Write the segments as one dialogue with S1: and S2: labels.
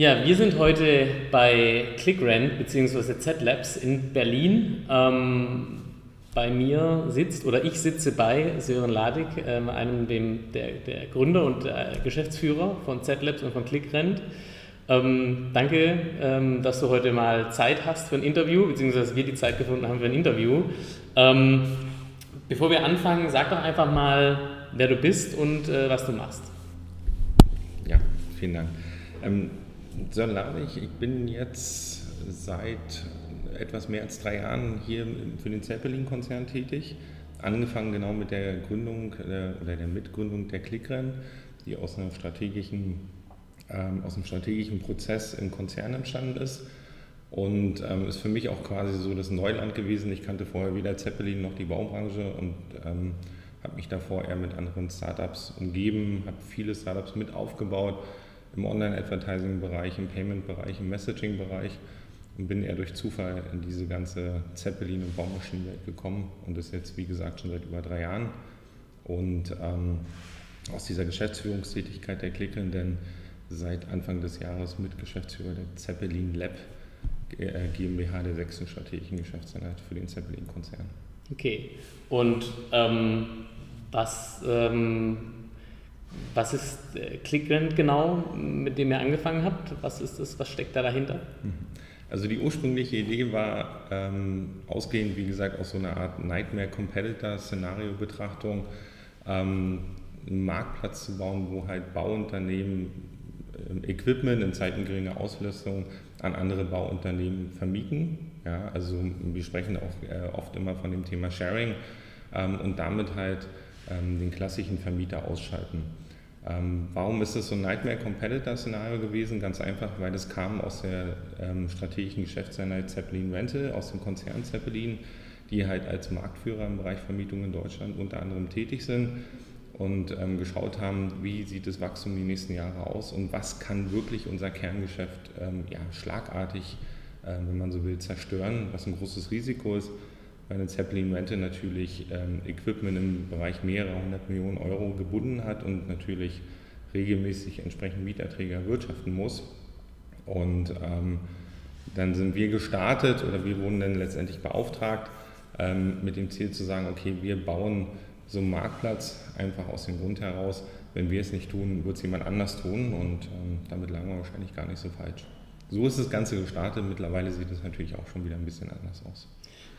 S1: Ja, wir sind heute bei ClickRent bzw. Z-Labs in Berlin. Ähm, bei mir sitzt oder ich sitze bei Sören Ladig, ähm, einem dem, der, der, Gründer und der Geschäftsführer von Z-Labs und von ClickRent. Ähm, danke, ähm, dass du heute mal Zeit hast für ein Interview, beziehungsweise wir die Zeit gefunden haben für ein Interview. Ähm, bevor wir anfangen, sag doch einfach mal, wer du bist und äh, was du machst.
S2: Ja, vielen Dank. Ähm, Sören Ladig, ich bin jetzt seit etwas mehr als drei Jahren hier für den Zeppelin-Konzern tätig. Angefangen genau mit der Gründung äh, oder der Mitgründung der Clickren, die aus, einer strategischen, ähm, aus einem strategischen Prozess im Konzern entstanden ist. Und ähm, ist für mich auch quasi so das Neuland gewesen. Ich kannte vorher weder Zeppelin noch die Baubranche und ähm, habe mich davor eher mit anderen Startups umgeben, habe viele Startups mit aufgebaut im Online-Advertising-Bereich, im Payment-Bereich, im Messaging-Bereich und bin eher durch Zufall in diese ganze Zeppelin- und Baumaschinenwelt gekommen und das jetzt, wie gesagt, schon seit über drei Jahren. Und ähm, aus dieser Geschäftsführungstätigkeit der Klicken, denn seit Anfang des Jahres mit Geschäftsführer der Zeppelin Lab äh, GmbH der sechsten strategischen Geschäftseinheit für den Zeppelin-Konzern.
S1: Okay, und ähm, was ähm, was ist äh, ClickRent genau, mit dem ihr angefangen habt? Was ist das? Was steckt da dahinter? Mhm.
S2: Also die ursprüngliche Idee war ähm, ausgehend, wie gesagt, aus so einer Art Nightmare-Competitor-Szenario-Betrachtung, ähm, einen Marktplatz zu bauen, wo halt Bauunternehmen äh, Equipment in Zeiten geringer Auslastung an andere Bauunternehmen vermieten. Ja, also wir sprechen auch äh, oft immer von dem Thema Sharing ähm, und damit halt ähm, den klassischen Vermieter ausschalten. Ähm, warum ist es so ein Nightmare-Competitor-Szenario gewesen? Ganz einfach, weil es kam aus der ähm, strategischen Geschäftseinheit Zeppelin Rental, aus dem Konzern Zeppelin, die halt als Marktführer im Bereich Vermietung in Deutschland unter anderem tätig sind und ähm, geschaut haben, wie sieht das Wachstum die nächsten Jahre aus und was kann wirklich unser Kerngeschäft ähm, ja, schlagartig, äh, wenn man so will, zerstören, was ein großes Risiko ist weil eine Zeppelin Rente natürlich ähm, Equipment im Bereich mehrerer hundert Millionen Euro gebunden hat und natürlich regelmäßig entsprechend Mieterträger wirtschaften muss. Und ähm, dann sind wir gestartet oder wir wurden dann letztendlich beauftragt ähm, mit dem Ziel zu sagen, okay, wir bauen so einen Marktplatz einfach aus dem Grund heraus, wenn wir es nicht tun, wird es jemand anders tun und ähm, damit lagen wir wahrscheinlich gar nicht so falsch. So ist das Ganze gestartet. Mittlerweile sieht es natürlich auch schon wieder ein bisschen anders aus.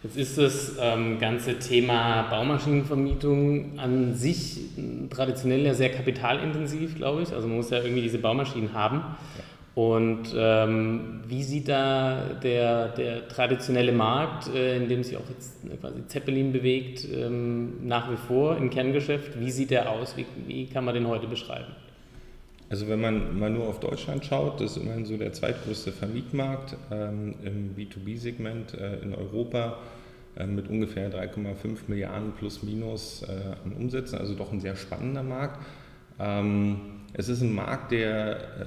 S1: Jetzt ist das ähm, ganze Thema Baumaschinenvermietung an sich traditionell ja sehr kapitalintensiv, glaube ich. Also man muss ja irgendwie diese Baumaschinen haben. Und ähm, wie sieht da der, der traditionelle Markt, äh, in dem sich auch jetzt quasi Zeppelin bewegt, ähm, nach wie vor im Kerngeschäft, wie sieht der aus? Wie, wie kann man den heute beschreiben?
S2: Also wenn man mal nur auf Deutschland schaut, das ist immerhin so der zweitgrößte Vermietmarkt ähm, im B2B-Segment äh, in Europa äh, mit ungefähr 3,5 Milliarden plus minus äh, an Umsätzen, also doch ein sehr spannender Markt. Ähm, es ist ein Markt, der, äh,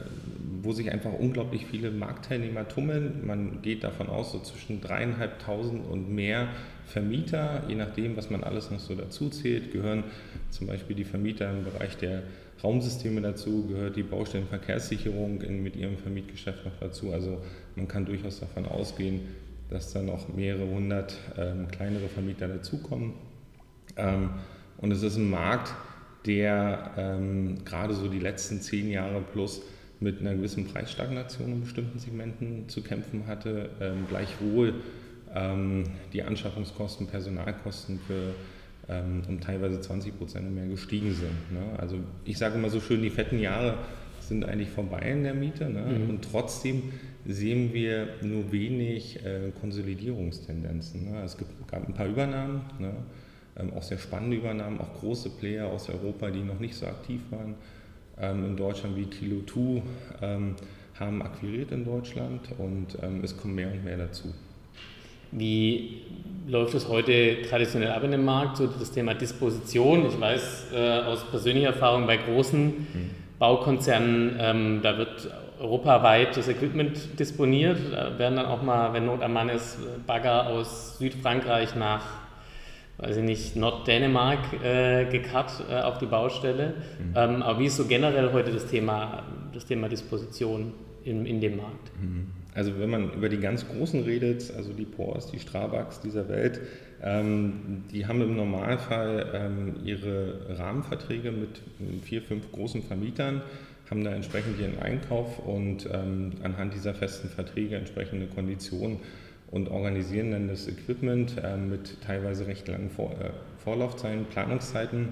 S2: wo sich einfach unglaublich viele Marktteilnehmer tummeln. Man geht davon aus, so zwischen dreieinhalbtausend und mehr Vermieter, je nachdem, was man alles noch so dazu zählt, gehören zum Beispiel die Vermieter im Bereich der Raumsysteme dazu, gehört die Baustellenverkehrssicherung mit ihrem Vermietgeschäft noch dazu. Also man kann durchaus davon ausgehen, dass da noch mehrere hundert ähm, kleinere Vermieter dazukommen. Ähm, und es ist ein Markt, der ähm, gerade so die letzten zehn Jahre plus mit einer gewissen Preisstagnation in bestimmten Segmenten zu kämpfen hatte, ähm, gleichwohl ähm, die Anschaffungskosten, Personalkosten für ähm, um teilweise 20 Prozent und mehr gestiegen sind. Ne? Also ich sage immer so schön, die fetten Jahre sind eigentlich vorbei in der Miete ne? mhm. und trotzdem sehen wir nur wenig äh, Konsolidierungstendenzen. Ne? Es gibt, gab ein paar Übernahmen, ne? ähm, auch sehr spannende Übernahmen, auch große Player aus Europa, die noch nicht so aktiv waren. Ähm, in Deutschland wie Kilo 2 ähm, haben akquiriert in Deutschland und ähm, es kommen mehr und mehr dazu.
S1: Wie läuft es heute traditionell ab in dem Markt, so das Thema Disposition? Ich weiß äh, aus persönlicher Erfahrung bei großen mhm. Baukonzernen, ähm, da wird europaweit das Equipment disponiert. Da werden dann auch mal, wenn Not am Mann ist, Bagger aus Südfrankreich nach, weiß ich nicht, Norddänemark äh, gekarrt äh, auf die Baustelle. Mhm. Ähm, aber wie ist so generell heute das Thema, das Thema Disposition? in, in dem Markt?
S2: Mhm. Also wenn man über die ganz Großen redet, also die Porsche, die Strabaks dieser Welt, ähm, die haben im Normalfall ähm, ihre Rahmenverträge mit vier, fünf großen Vermietern, haben da entsprechend ihren Einkauf und ähm, anhand dieser festen Verträge entsprechende Konditionen und organisieren dann das Equipment äh, mit teilweise recht langen Vor äh, Vorlaufzeiten, Planungszeiten.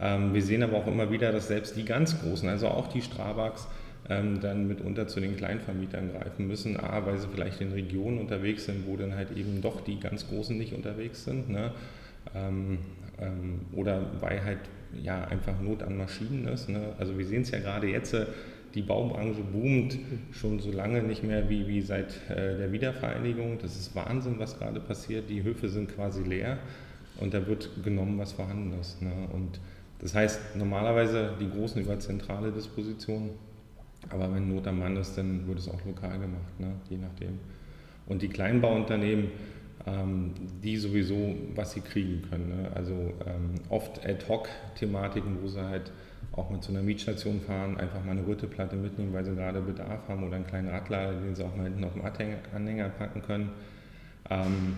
S2: Ähm, wir sehen aber auch immer wieder, dass selbst die ganz Großen, also auch die Strabaks, ähm, dann mitunter zu den Kleinvermietern greifen müssen. A, weil sie vielleicht in Regionen unterwegs sind, wo dann halt eben doch die ganz Großen nicht unterwegs sind. Ne? Ähm, ähm, oder weil halt ja einfach Not an Maschinen ist. Ne? Also wir sehen es ja gerade jetzt, äh, die Baubranche boomt schon so lange nicht mehr wie, wie seit äh, der Wiedervereinigung. Das ist Wahnsinn, was gerade passiert. Die Höfe sind quasi leer und da wird genommen, was vorhanden ist. Ne? Und das heißt, normalerweise die Großen über zentrale Dispositionen aber wenn Not am Mann ist, dann wird es auch lokal gemacht, ne? je nachdem. Und die Kleinbauunternehmen, ähm, die sowieso, was sie kriegen können. Ne? Also ähm, oft Ad-Hoc-Thematiken, wo sie halt auch mit so einer Mietstation fahren, einfach mal eine Rütteplatte mitnehmen, weil sie gerade Bedarf haben oder einen kleinen Radlader, den sie auch mal hinten auf dem Anhänger packen können. Ähm,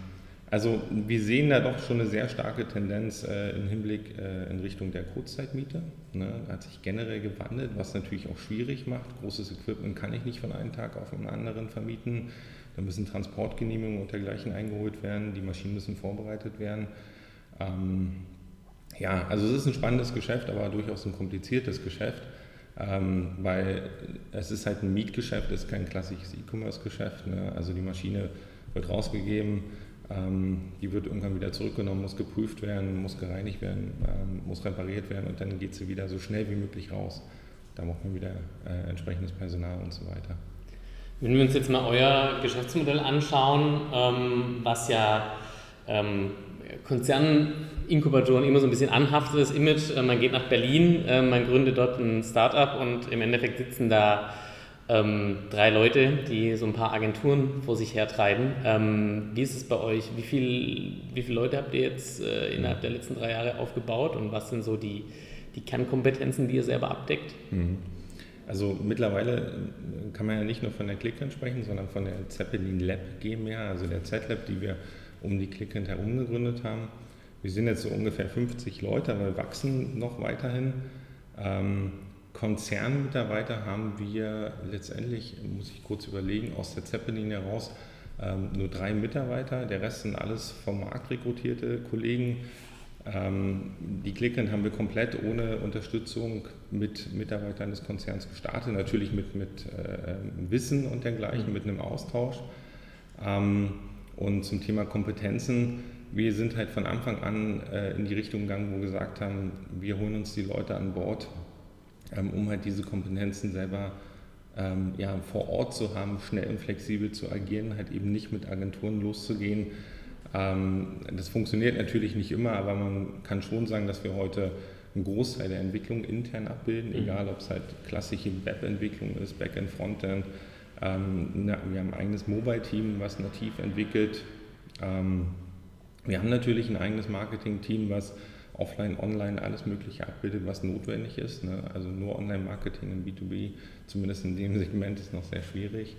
S2: also wir sehen da doch schon eine sehr starke Tendenz äh, im Hinblick äh, in Richtung der Kurzzeitmiete. Ne? Hat sich generell gewandelt, was natürlich auch schwierig macht. Großes Equipment kann ich nicht von einem Tag auf den anderen vermieten. Da müssen Transportgenehmigungen und dergleichen eingeholt werden. Die Maschinen müssen vorbereitet werden. Ähm, ja, also es ist ein spannendes Geschäft, aber durchaus ein kompliziertes Geschäft, ähm, weil es ist halt ein Mietgeschäft, es ist kein klassisches E-Commerce-Geschäft. Ne? Also die Maschine wird rausgegeben die wird irgendwann wieder zurückgenommen, muss geprüft werden, muss gereinigt werden, ähm, muss repariert werden und dann geht sie wieder so schnell wie möglich raus. Da braucht man wieder äh, entsprechendes Personal und so weiter.
S1: Wenn wir uns jetzt mal euer Geschäftsmodell anschauen, ähm, was ja ähm, Konzerninkubatoren immer so ein bisschen anhaftet, das Image, äh, man geht nach Berlin, äh, man gründet dort ein Startup und im Endeffekt sitzen da ähm, drei Leute, die so ein paar Agenturen vor sich hertreiben. Ähm, wie ist es bei euch? Wie, viel, wie viele Leute habt ihr jetzt äh, innerhalb der letzten drei Jahre aufgebaut und was sind so die, die Kernkompetenzen, die ihr selber abdeckt?
S2: Mhm. Also mittlerweile äh, kann man ja nicht nur von der Clickend sprechen, sondern von der Zeppelin Lab GmbH, also der Z-Lab, die wir um die Clickend herum gegründet haben. Wir sind jetzt so ungefähr 50 Leute, aber wir wachsen noch weiterhin. Ähm, Konzernmitarbeiter haben wir letztendlich, muss ich kurz überlegen, aus der Zeppelin heraus ähm, nur drei Mitarbeiter. Der Rest sind alles vom Markt rekrutierte Kollegen. Ähm, die Clickend haben wir komplett ohne Unterstützung mit Mitarbeitern des Konzerns gestartet, natürlich mit, mit äh, Wissen und dergleichen, mhm. mit einem Austausch. Ähm, und zum Thema Kompetenzen, wir sind halt von Anfang an äh, in die Richtung gegangen, wo wir gesagt haben, wir holen uns die Leute an Bord, um halt diese Kompetenzen selber ähm, ja, vor Ort zu haben, schnell und flexibel zu agieren, halt eben nicht mit Agenturen loszugehen. Ähm, das funktioniert natürlich nicht immer, aber man kann schon sagen, dass wir heute einen Großteil der Entwicklung intern abbilden, mhm. egal ob es halt klassische Webentwicklung ist, Backend, Frontend. Ähm, na, wir haben ein eigenes Mobile-Team, was nativ entwickelt. Ähm, wir haben natürlich ein eigenes Marketing-Team, was offline, online alles Mögliche abbildet, was notwendig ist. Ne? Also nur Online-Marketing im B2B, zumindest in dem Segment, ist noch sehr schwierig.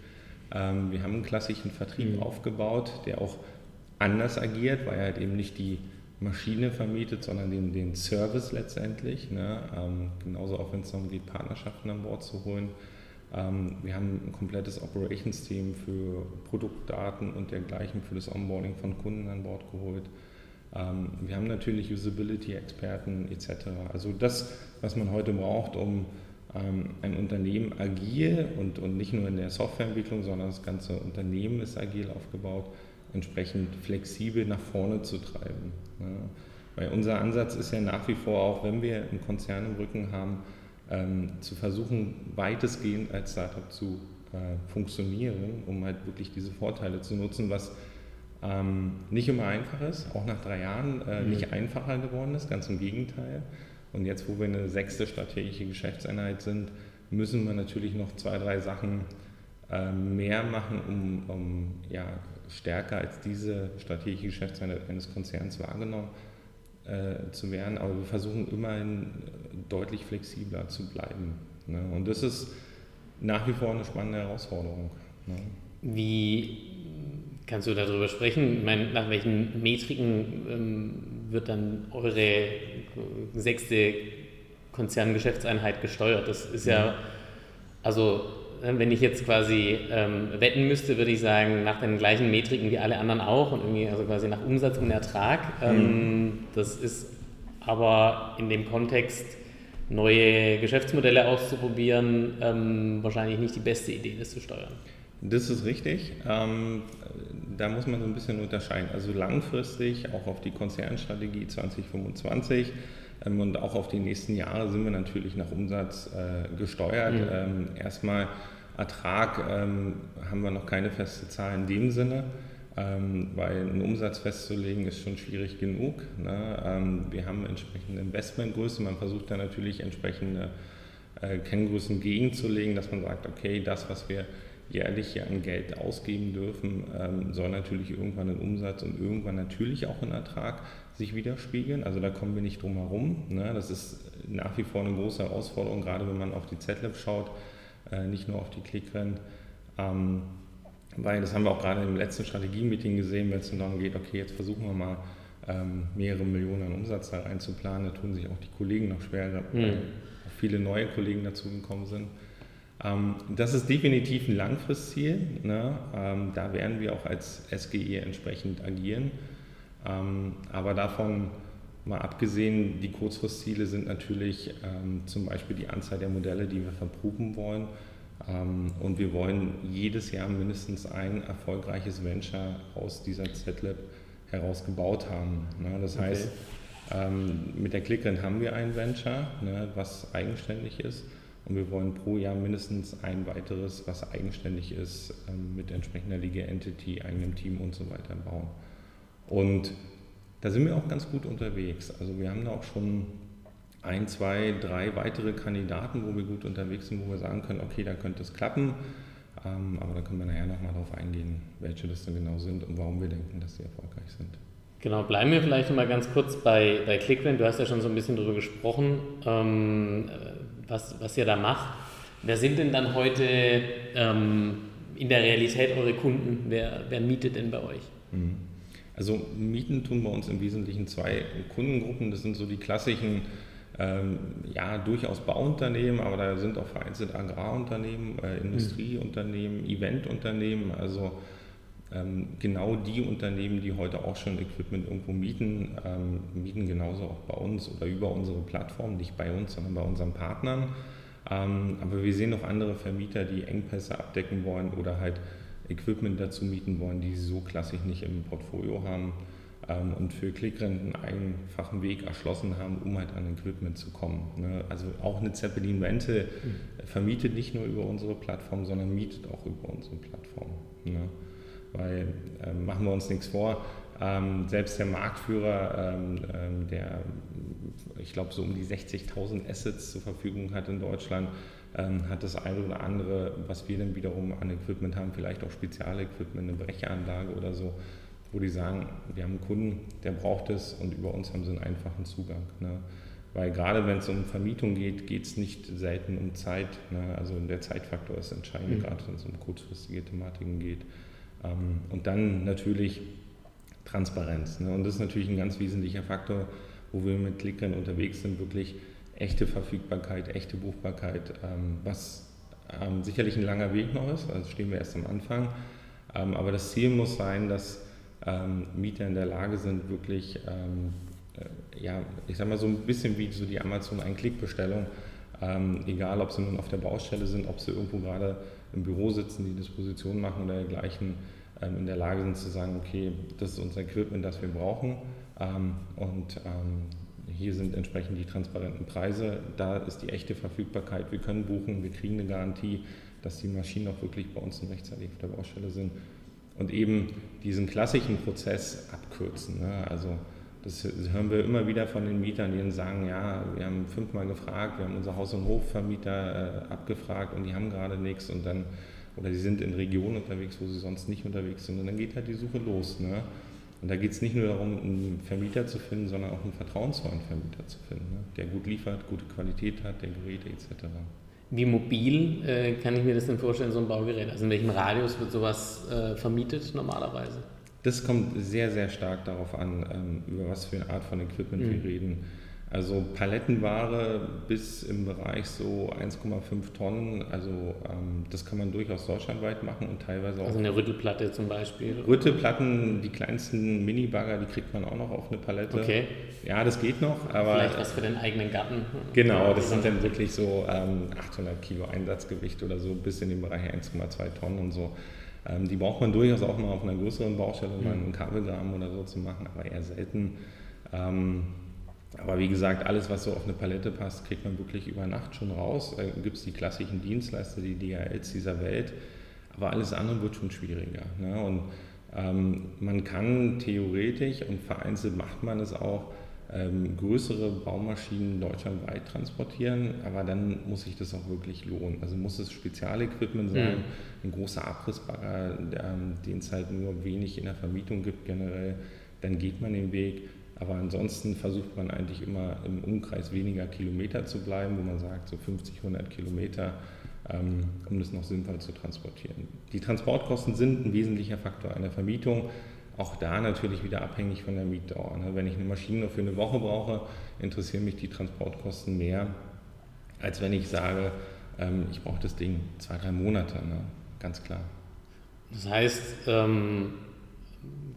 S2: Ähm, wir haben einen klassischen Vertrieb mhm. aufgebaut, der auch anders agiert, weil er halt eben nicht die Maschine vermietet, sondern den, den Service letztendlich. Ne? Ähm, genauso auch wenn es darum geht, Partnerschaften an Bord zu holen. Ähm, wir haben ein komplettes Operations-Team für Produktdaten und dergleichen für das Onboarding von Kunden an Bord geholt. Ähm, wir haben natürlich Usability-Experten etc. Also das, was man heute braucht, um ähm, ein Unternehmen agil und, und nicht nur in der Softwareentwicklung, sondern das ganze Unternehmen ist agil aufgebaut, entsprechend flexibel nach vorne zu treiben. Weil unser Ansatz ist ja nach wie vor auch, wenn wir einen Konzern im Rücken haben, ähm, zu versuchen, weitestgehend als Startup zu äh, funktionieren, um halt wirklich diese Vorteile zu nutzen, was ähm, nicht immer einfach ist, auch nach drei Jahren äh, mhm. nicht einfacher geworden ist, ganz im Gegenteil. Und jetzt, wo wir eine sechste strategische Geschäftseinheit sind, müssen wir natürlich noch zwei, drei Sachen äh, mehr machen, um, um ja, stärker als diese strategische Geschäftseinheit eines Konzerns wahrgenommen äh, zu werden. Aber wir versuchen immerhin deutlich flexibler zu bleiben. Ne? Und das ist nach wie vor eine spannende Herausforderung.
S1: Ne? Wie kannst du darüber sprechen? Meine, nach welchen Metriken ähm, wird dann eure sechste Konzerngeschäftseinheit gesteuert? Das ist ja, also äh, wenn ich jetzt quasi ähm, wetten müsste, würde ich sagen, nach den gleichen Metriken wie alle anderen auch und irgendwie also quasi nach Umsatz und Ertrag. Ähm, mhm. Das ist aber in dem Kontext neue Geschäftsmodelle auszuprobieren, ähm, wahrscheinlich nicht die beste Idee, das zu steuern.
S2: Das ist richtig. Ähm, da muss man so ein bisschen unterscheiden. Also langfristig, auch auf die Konzernstrategie 2025 ähm, und auch auf die nächsten Jahre sind wir natürlich nach Umsatz äh, gesteuert. Mhm. Ähm, erstmal Ertrag ähm, haben wir noch keine feste Zahl in dem Sinne. Ähm, weil einen Umsatz festzulegen ist schon schwierig genug. Ne? Ähm, wir haben entsprechende Investmentgröße, man versucht da natürlich entsprechende äh, Kenngrößen gegenzulegen, dass man sagt, okay, das, was wir jährlich hier an Geld ausgeben dürfen, ähm, soll natürlich irgendwann in Umsatz und irgendwann natürlich auch in Ertrag sich widerspiegeln. Also da kommen wir nicht drum herum. Ne? Das ist nach wie vor eine große Herausforderung, gerade wenn man auf die ZLab schaut, äh, nicht nur auf die Clickrennen. Ähm, weil das haben wir auch gerade im letzten Strategie-Meeting gesehen, wenn es darum geht, okay, jetzt versuchen wir mal ähm, mehrere Millionen an Umsatz da reinzuplanen. Da tun sich auch die Kollegen noch schwer, weil mhm. viele neue Kollegen dazugekommen sind. Ähm, das ist definitiv ein Langfristziel. Ne? Ähm, da werden wir auch als SGE entsprechend agieren. Ähm, aber davon mal abgesehen, die Kurzfristziele sind natürlich zum Beispiel die Anzahl der Modelle, die wir verproben wollen und wir wollen jedes Jahr mindestens ein erfolgreiches Venture aus dieser Z-Lab heraus gebaut haben. Ne? Das okay. heißt, mit der Clickerin haben wir ein Venture, ne, was eigenständig ist. Und wir wollen pro Jahr mindestens ein weiteres, was eigenständig ist, ähm, mit entsprechender Legal Entity, eigenem Team und so weiter bauen. Und da sind wir auch ganz gut unterwegs. Also wir haben da auch schon ein, zwei, drei weitere Kandidaten, wo wir gut unterwegs sind, wo wir sagen können, okay, da könnte es klappen. Ähm, aber da können wir nachher nochmal darauf eingehen, welche das denn genau sind und warum wir denken, dass sie erfolgreich sind.
S1: Genau, bleiben wir vielleicht nochmal ganz kurz bei, bei Clickwin. Du hast ja schon so ein bisschen darüber gesprochen, ähm, was, was ihr da macht. Wer sind denn dann heute ähm, in der Realität eure Kunden? Wer, wer mietet denn bei euch? Mhm.
S2: Also mieten tun bei uns im Wesentlichen zwei Kundengruppen. Das sind so die klassischen ähm, ja, durchaus Bauunternehmen, aber da sind auch vereinzelt Agrarunternehmen, äh, Industrieunternehmen, Eventunternehmen, also genau die Unternehmen, die heute auch schon Equipment irgendwo mieten, ähm, mieten genauso auch bei uns oder über unsere Plattform, nicht bei uns, sondern bei unseren Partnern. Ähm, aber wir sehen auch andere Vermieter, die Engpässe abdecken wollen oder halt Equipment dazu mieten wollen, die sie so klassisch nicht im Portfolio haben ähm, und für Klickrenten einen einfachen Weg erschlossen haben, um halt an Equipment zu kommen. Ne? Also auch eine Zeppelin Rental mhm. vermietet nicht nur über unsere Plattform, sondern mietet auch über unsere Plattform. Weil äh, machen wir uns nichts vor, ähm, selbst der Marktführer, ähm, ähm der ich glaube so um die 60.000 Assets zur Verfügung hat in Deutschland, ähm, hat das eine oder andere, was wir dann wiederum an Equipment haben, vielleicht auch Spezialequipment, eine Brecheranlage oder so, wo die sagen, wir haben einen Kunden, der braucht es und über uns haben sie einen einfachen Zugang. Ne? Weil gerade wenn es um Vermietung geht, geht es nicht selten um Zeit. Ne? Also der Zeitfaktor ist entscheidend, mhm. gerade wenn es um kurzfristige Thematiken geht. Ähm, und dann natürlich Transparenz. Ne? Und das ist natürlich ein ganz wesentlicher Faktor, wo wir mit Klickern unterwegs sind, wirklich echte Verfügbarkeit, echte Buchbarkeit, ähm, was ähm, sicherlich ein langer Weg noch ist, also stehen wir erst am Anfang. aber das Ziel muss sein, dass Mieter in der Lage sind, wirklich, äh, ja, ich sag mal so ein bisschen wie so die Amazon Ein-Klick-Bestellung, ähm, egal ob sie nun auf der Baustelle sind, ob sie irgendwo gerade im Büro sitzen, die Disposition machen oder dergleichen, ähm, in der Lage sind zu sagen, okay, das ist unser Equipment, das wir brauchen ähm, und ähm, hier sind entsprechend die transparenten Preise, da ist die echte Verfügbarkeit, wir können buchen, wir kriegen eine Garantie, dass die Maschinen auch wirklich bei uns rechtzeitig auf der Baustelle sind und eben diesen klassischen Prozess abkürzen. Ne? Also das hören wir immer wieder von den Mietern, die sagen, ja, wir haben fünfmal gefragt, wir haben unser Haus- und Hofvermieter äh, abgefragt und die haben gerade nichts und dann, oder sie sind in Regionen unterwegs, wo sie sonst nicht unterwegs sind und dann geht halt die Suche los. Ne? Und da geht es nicht nur darum, einen Vermieter zu finden, sondern auch einen vertrauensvollen Vermieter zu finden, ne? der gut liefert, gute Qualität hat, der Geräte etc.
S1: Wie mobil äh, kann ich mir das denn vorstellen, so ein Baugerät? Also in welchem Radius wird sowas äh, vermietet normalerweise?
S2: Das kommt sehr, sehr stark darauf an, ähm, über was für eine Art von Equipment mhm. wir reden. Also Palettenware bis im Bereich so 1,5 Tonnen, also ähm, das kann man durchaus deutschlandweit machen und teilweise auch.
S1: Also eine Rüttelplatte zum Beispiel?
S2: Rüttelplatten, die kleinsten Mini-Bagger, die kriegt man auch noch auf eine Palette.
S1: Okay.
S2: Ja, das geht noch, aber.
S1: Vielleicht was für den eigenen Garten.
S2: Genau, das sind dann wirklich so ähm, 800 Kilo Einsatzgewicht oder so bis in den Bereich 1,2 Tonnen und so. Ähm, die braucht man durchaus auch mal auf einer größeren Baustelle, mhm. einen Kabelgraben oder so zu machen, aber eher selten. Ähm, aber wie gesagt, alles, was so auf eine Palette passt, kriegt man wirklich über Nacht schon raus. Da gibt es die klassischen Dienstleister, die DHLs dieser Welt. Aber alles andere wird schon schwieriger. Ne? Und ähm, man kann theoretisch und vereinzelt macht man es auch, ähm, größere Baumaschinen deutschlandweit transportieren, aber dann muss sich das auch wirklich lohnen. Also muss es Spezialequipment sein, mhm. ein großer Abrissbagger, ähm, den es halt nur wenig in der Vermietung gibt generell, dann geht man den Weg. Aber ansonsten versucht man eigentlich immer im Umkreis weniger Kilometer zu bleiben, wo man sagt, so 50, 100 Kilometer, ähm, um das noch sinnvoll zu transportieren. Die Transportkosten sind ein wesentlicher Faktor einer Vermietung. Auch da natürlich wieder abhängig von der Mietdauer. Ne? Wenn ich eine Maschine nur für eine Woche brauche, interessieren mich die Transportkosten mehr, als wenn ich sage, ähm, ich brauche das Ding zwei, drei Monate. Ne? Ganz klar.
S1: Das heißt, ähm,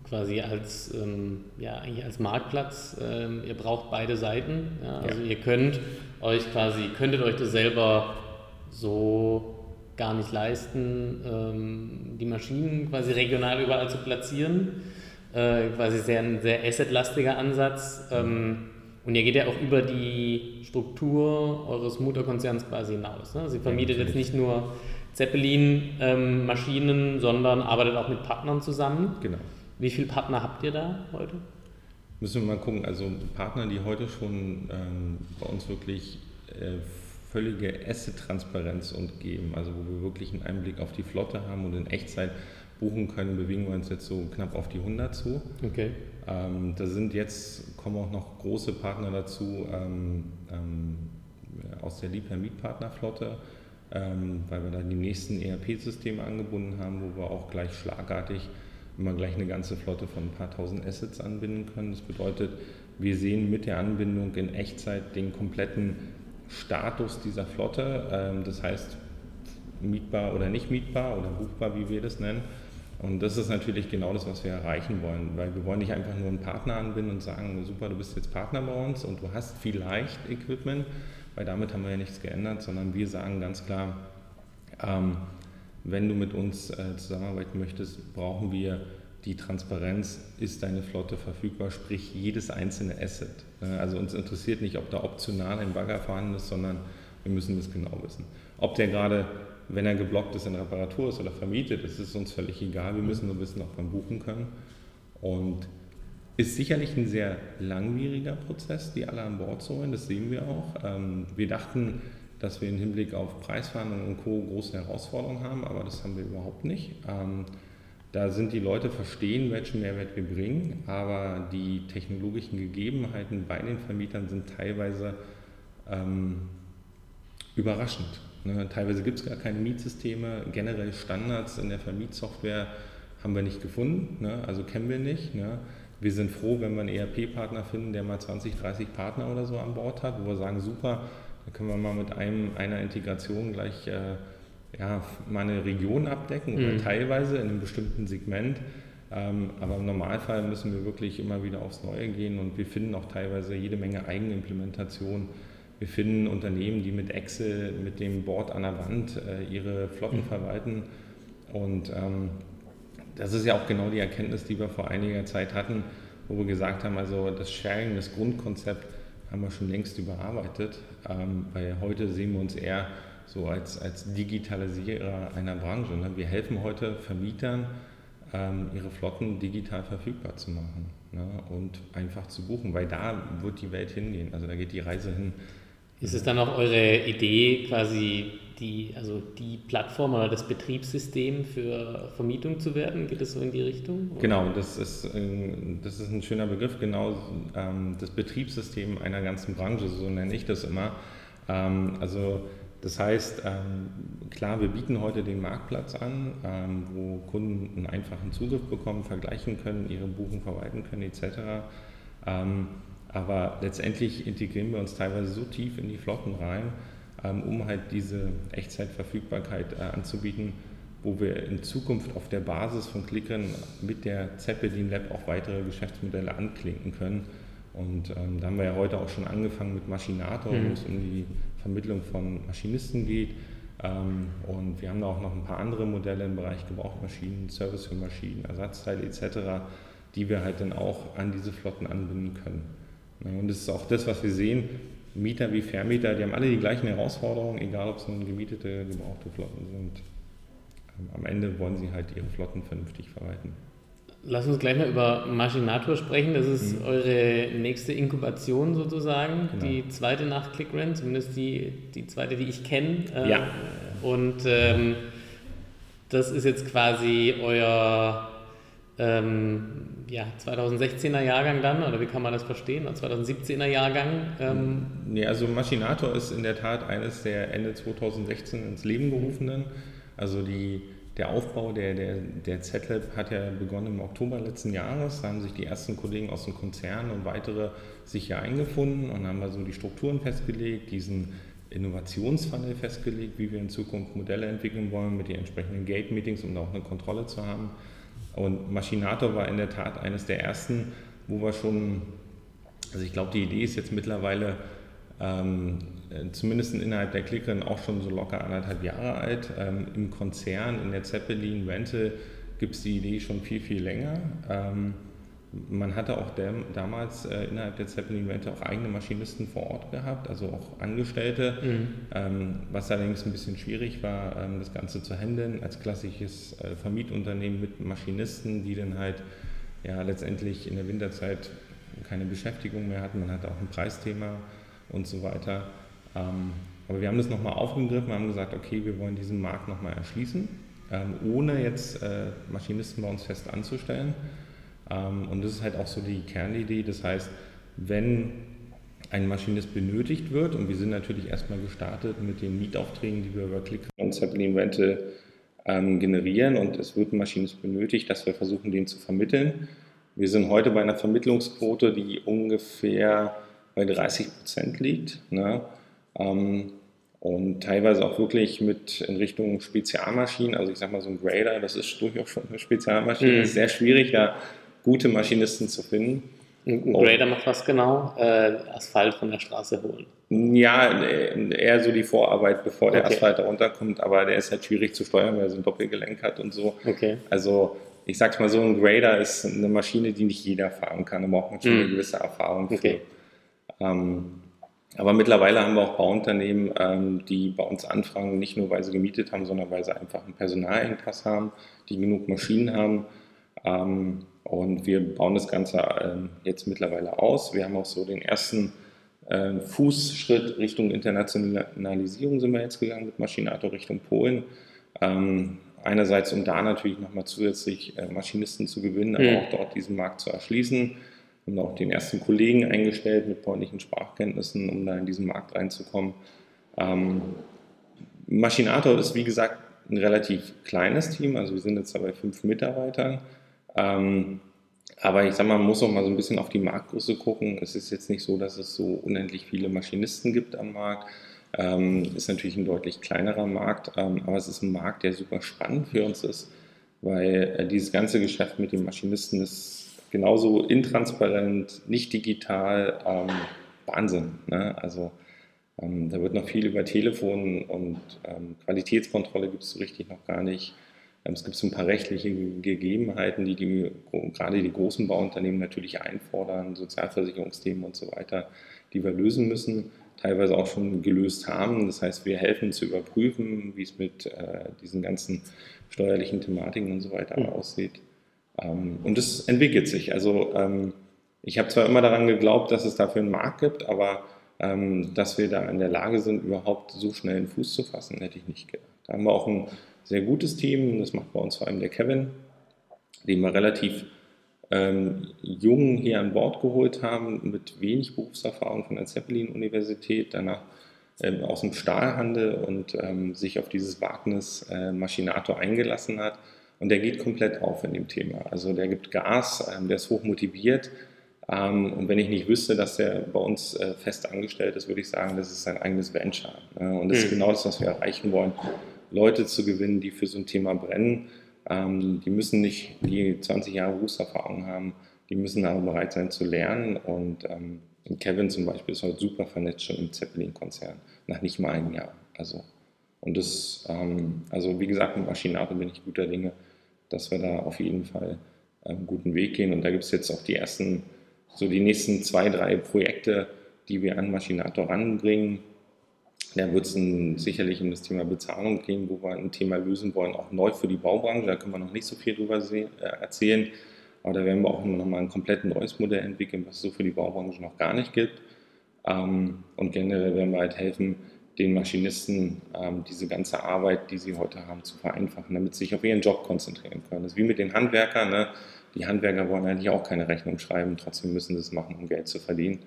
S1: quasi als, ähm, ja, eigentlich als Marktplatz. Ähm, ihr braucht beide Seiten. Ja? Also ja. ihr könnt euch quasi, könntet euch das selber so gar nicht leisten, ähm, die Maschinen quasi regional überall zu platzieren. Äh, quasi sehr ein sehr assetlastiger Ansatz. Ähm, und ihr geht ja auch über die Struktur eures Mutterkonzerns quasi hinaus. Ne? Sie vermietet jetzt nicht nur Zeppelin-Maschinen, sondern arbeitet auch mit Partnern zusammen.
S2: Genau.
S1: Wie viele Partner habt ihr da heute?
S2: Müssen wir mal gucken. Also Partner, die heute schon ähm, bei uns wirklich äh, völlige Asset-Transparenz und geben, also wo wir wirklich einen Einblick auf die Flotte haben und in Echtzeit buchen können, bewegen wir uns jetzt so knapp auf die 100 zu.
S1: Okay.
S2: Ähm, da sind jetzt, kommen auch noch große Partner dazu ähm, ähm, aus der Liebherr Mietpartnerflotte, ähm, weil wir da die nächsten ERP-Systeme angebunden haben, wo wir auch gleich schlagartig immer gleich eine ganze Flotte von ein paar tausend Assets anbinden können. Das bedeutet, wir sehen mit der Anbindung in Echtzeit den kompletten Status dieser Flotte. Ähm, das heißt, mietbar oder nicht mietbar oder buchbar, wie wir das nennen. Und das ist natürlich genau das, was wir erreichen wollen, weil wir wollen nicht einfach nur einen Partner anbinden und sagen, super, du bist jetzt Partner bei uns und du hast vielleicht Equipment, weil damit haben wir ja nichts geändert, sondern wir sagen ganz klar, ähm, wenn du mit uns äh, zusammenarbeiten möchtest, brauchen wir die Transparenz, ist deine Flotte verfügbar, sprich jedes einzelne Asset. Äh, also uns interessiert nicht, ob da optional ein Bagger vorhanden ist, sondern wir müssen das genau wissen. Ob der gerade, wenn er geblockt ist, in Reparatur ist oder vermietet, ist es uns völlig egal. Wir müssen nur wissen, ob wir buchen können. Und ist sicherlich ein sehr langwieriger Prozess, die alle an Bord zu holen, das sehen wir auch. Ähm, wir dachten, dass wir im Hinblick auf Preisverhandlungen und Co. große Herausforderungen haben, aber das haben wir überhaupt nicht. Da sind die Leute verstehen, welchen Mehrwert wir bringen, aber die technologischen Gegebenheiten bei den Vermietern sind teilweise ähm, überraschend. Ne? Teilweise gibt es gar keine Mietsysteme, generell Standards in der Vermietsoftware haben wir nicht gefunden, ne? also kennen wir nicht. Ne? Wir sind froh, wenn wir einen ERP-Partner finden, der mal 20, 30 Partner oder so an Bord hat, wo wir sagen, super, da können wir mal mit einem, einer Integration gleich äh, ja, mal eine Region abdecken oder mhm. teilweise in einem bestimmten Segment. Ähm, aber im Normalfall müssen wir wirklich immer wieder aufs Neue gehen und wir finden auch teilweise jede Menge Eigenimplementation. Wir finden Unternehmen, die mit Excel, mit dem Board an der Wand äh, ihre Flotten mhm. verwalten. Und ähm, das ist ja auch genau die Erkenntnis, die wir vor einiger Zeit hatten, wo wir gesagt haben, also das Sharing, das Grundkonzept haben wir schon längst überarbeitet, ähm, weil heute sehen wir uns eher so als, als Digitalisierer einer Branche. Ne? Wir helfen heute Vermietern, ähm, ihre Flotten digital verfügbar zu machen ne? und einfach zu buchen, weil da wird die Welt hingehen. Also da geht die Reise hin.
S1: Ist es dann auch eure Idee, quasi die, also die Plattform oder das Betriebssystem für Vermietung zu werden? Geht es so in die Richtung?
S2: Oder? Genau, das ist, das ist ein schöner Begriff, genau ähm, das Betriebssystem einer ganzen Branche, so nenne ich das immer. Ähm, also Das heißt, ähm, klar, wir bieten heute den Marktplatz an, ähm, wo Kunden einen einfachen Zugriff bekommen, vergleichen können, ihre Buchung verwalten können etc. Ähm, aber letztendlich integrieren wir uns teilweise so tief in die Flotten rein, um halt diese Echtzeitverfügbarkeit äh, anzubieten, wo wir in Zukunft auf der Basis von Clickern mit der Zeppelin Lab auch weitere Geschäftsmodelle anklinken können. Und ähm, da haben wir ja heute auch schon angefangen mit Maschinator, mhm. wo es um die Vermittlung von Maschinisten geht. Ähm, und wir haben da auch noch ein paar andere Modelle im Bereich Gebrauchtmaschinen, Service für Maschinen, Ersatzteile etc., die wir halt dann auch an diese Flotten anbinden können. Und das ist auch das, was wir sehen. Mieter wie Vermieter, die haben alle die gleichen Herausforderungen, egal ob es nun gemietete, gebrauchte Flotten sind. Am Ende wollen sie halt ihre Flotten vernünftig verwalten.
S1: Lass uns gleich mal über Machinator sprechen. Das ist mhm. eure nächste Inkubation sozusagen, genau. die zweite nach ClickRent, zumindest die, die zweite, die ich kenne.
S2: Äh, ja.
S1: Und ähm, das ist jetzt quasi euer ähm, ja, 2016er Jahrgang dann, oder wie kann man das verstehen? 2017er Jahrgang?
S2: Ähm. Nee, also Machinator ist in der Tat eines der Ende 2016 ins Leben gerufenen. Also die der Aufbau der, der, der Z-Lab hat ja begonnen im Oktober letzten Jahres. Da haben sich die ersten Kollegen aus dem Konzern und weitere sich hier eingefunden und haben da so die Strukturen festgelegt, diesen Innovationsfunnel festgelegt, wie wir in Zukunft Modelle entwickeln wollen mit den entsprechenden Gate-Meetings, um da auch eine Kontrolle zu haben. Und Machinator war in der Tat eines der ersten, wo wir schon, also ich glaube, die Idee ist jetzt mittlerweile ähm, äh, zumindest innerhalb der Klickerin auch schon so locker anderthalb Jahre alt. Ähm, Im Konzern, in der Zeppelin Rental gibt es die Idee schon viel, viel länger. Ähm, man hatte auch der, damals äh, innerhalb der Zeppelin Rental auch eigene Maschinisten vor Ort gehabt, also auch Angestellte, mhm. ähm, was allerdings ein bisschen schwierig war, ähm, das Ganze zu handeln als klassisches äh, Vermietunternehmen mit Maschinisten, die dann halt ja letztendlich in der Winterzeit keine Beschäftigung mehr hatten. Man hatte auch ein Preisthema und so weiter. Ähm, aber wir haben das nochmal aufgegriffen, haben gesagt, okay, wir wollen diesen Markt nochmal erschließen, ähm, ohne jetzt äh, Maschinisten bei uns fest anzustellen. Ähm, und das ist halt auch so die Kernidee. Das heißt, wenn ein Maschinist benötigt wird, und wir sind natürlich erstmal gestartet mit den Mietaufträgen, die wir über Click und Zeppelin Rental generieren und es wird ein Maschinist benötigt, dass wir versuchen, den zu vermitteln. Wir sind heute bei einer Vermittlungsquote, die ungefähr bei 30 Prozent liegt. Ne? Ähm, und teilweise auch wirklich mit in Richtung Spezialmaschinen, also ich sag mal so ein Grader, das ist durchaus schon eine Spezialmaschine, mhm. ist sehr schwierig, da gute Maschinisten zu finden.
S1: Ein Grader macht was genau? Äh, Asphalt von der Straße holen?
S2: Ja, eher so die Vorarbeit, bevor der okay. Asphalt darunter kommt, aber der ist halt schwierig zu steuern, weil er so ein Doppelgelenk hat und so.
S1: Okay.
S2: Also ich sag's mal so, ein Grader ist eine Maschine, die nicht jeder fahren kann, da braucht man schon mhm. eine gewisse Erfahrung für. Okay. Ähm, aber mittlerweile haben wir auch Bauunternehmen, ähm, die bei uns anfragen, nicht nur weil sie gemietet haben, sondern weil sie einfach einen Personalengpass haben, die genug Maschinen haben. Ähm, und wir bauen das Ganze ähm, jetzt mittlerweile aus. Wir haben auch so den ersten äh, Fußschritt Richtung Internationalisierung sind wir jetzt gegangen mit Maschinator Richtung Polen. Ähm, einerseits, um da natürlich nochmal zusätzlich äh, Maschinisten zu gewinnen, aber mhm. auch dort diesen Markt zu erschließen haben auch den ersten Kollegen eingestellt mit polnischen Sprachkenntnissen, um da in diesen Markt reinzukommen. Ähm, Machinator ist, wie gesagt, ein relativ kleines Team, also wir sind jetzt dabei fünf Mitarbeitern. Ähm, aber ich sage mal, man muss auch mal so ein bisschen auf die Marktgröße gucken. Es ist jetzt nicht so, dass es so unendlich viele Maschinisten gibt am Markt. Ähm, ist natürlich ein deutlich kleinerer Markt, ähm, aber es ist ein Markt, der super spannend für uns ist, weil äh, dieses ganze Geschäft mit den Maschinisten ist genauso intransparent, nicht digital, ähm, Wahnsinn. Ne? Also ähm, da wird noch viel über Telefon und ähm, Qualitätskontrolle gibt es so richtig noch gar nicht. Ähm, es gibt so ein paar rechtliche Gegebenheiten, die, die gerade die großen Bauunternehmen natürlich einfordern, Sozialversicherungsthemen und so weiter, die wir lösen müssen, teilweise auch schon gelöst haben. Das heißt, wir helfen zu überprüfen, wie es mit äh, diesen ganzen steuerlichen Thematiken und so weiter mhm. aussieht. Ähm, und es entwickelt sich. Also ähm, ich habe zwar immer daran geglaubt, dass es dafür einen Markt gibt, aber ähm, dass wir da in der Lage sind, überhaupt so schnell einen Fuß zu fassen, hätte ich nicht gedacht. Da haben wir auch ein sehr gutes Team, das macht bei uns vor allem der Kevin, den wir relativ ähm, jung hier an Bord geholt haben, mit wenig Berufserfahrung von der Zeppelin-Universität. Danach ähm, aus dem Stahlhandel und ähm, sich auf dieses Wagnis äh, Maschinator eingelassen hat. Und der geht komplett auf in dem Thema. Also der gibt Gas, ähm, der ist hoch motiviert. Ähm, und wenn ich nicht wüsste, dass der bei uns äh, fest angestellt ist, würde ich sagen, das ist sein eigenes Venture. Ne? Und das mhm. ist genau das, was wir erreichen wollen, Leute zu gewinnen, die für so ein Thema brennen. Ähm, die müssen nicht die 20 Jahre Berufserfahrung haben, die müssen aber bereit sein zu lernen. Und ähm, Kevin zum Beispiel ist heute super vernetzt schon im Zeppelin-Konzern, nach nicht mal einem Jahr. Also, und das, ähm, also wie gesagt, mit Maschinato bin ich guter Dinge, dass wir da auf jeden Fall einen guten Weg gehen. Und da gibt es jetzt auch die ersten, so die nächsten zwei, drei Projekte, die wir an Maschinator ranbringen. Da wird es sicherlich um das Thema Bezahlung gehen, wo wir ein Thema lösen wollen, auch neu für die Baubranche. Da können wir noch nicht so viel drüber sehen, äh, erzählen. Aber da werden wir auch nochmal ein komplett neues Modell entwickeln, was es so für die Baubranche noch gar nicht gibt. Ähm, und generell werden wir halt helfen, den Maschinisten ähm, diese ganze Arbeit, die sie heute haben, zu vereinfachen, damit sie sich auf ihren Job konzentrieren können. Das ist wie mit den Handwerkern. Ne? Die Handwerker wollen eigentlich auch keine Rechnung schreiben, trotzdem müssen sie es machen, um Geld zu verdienen.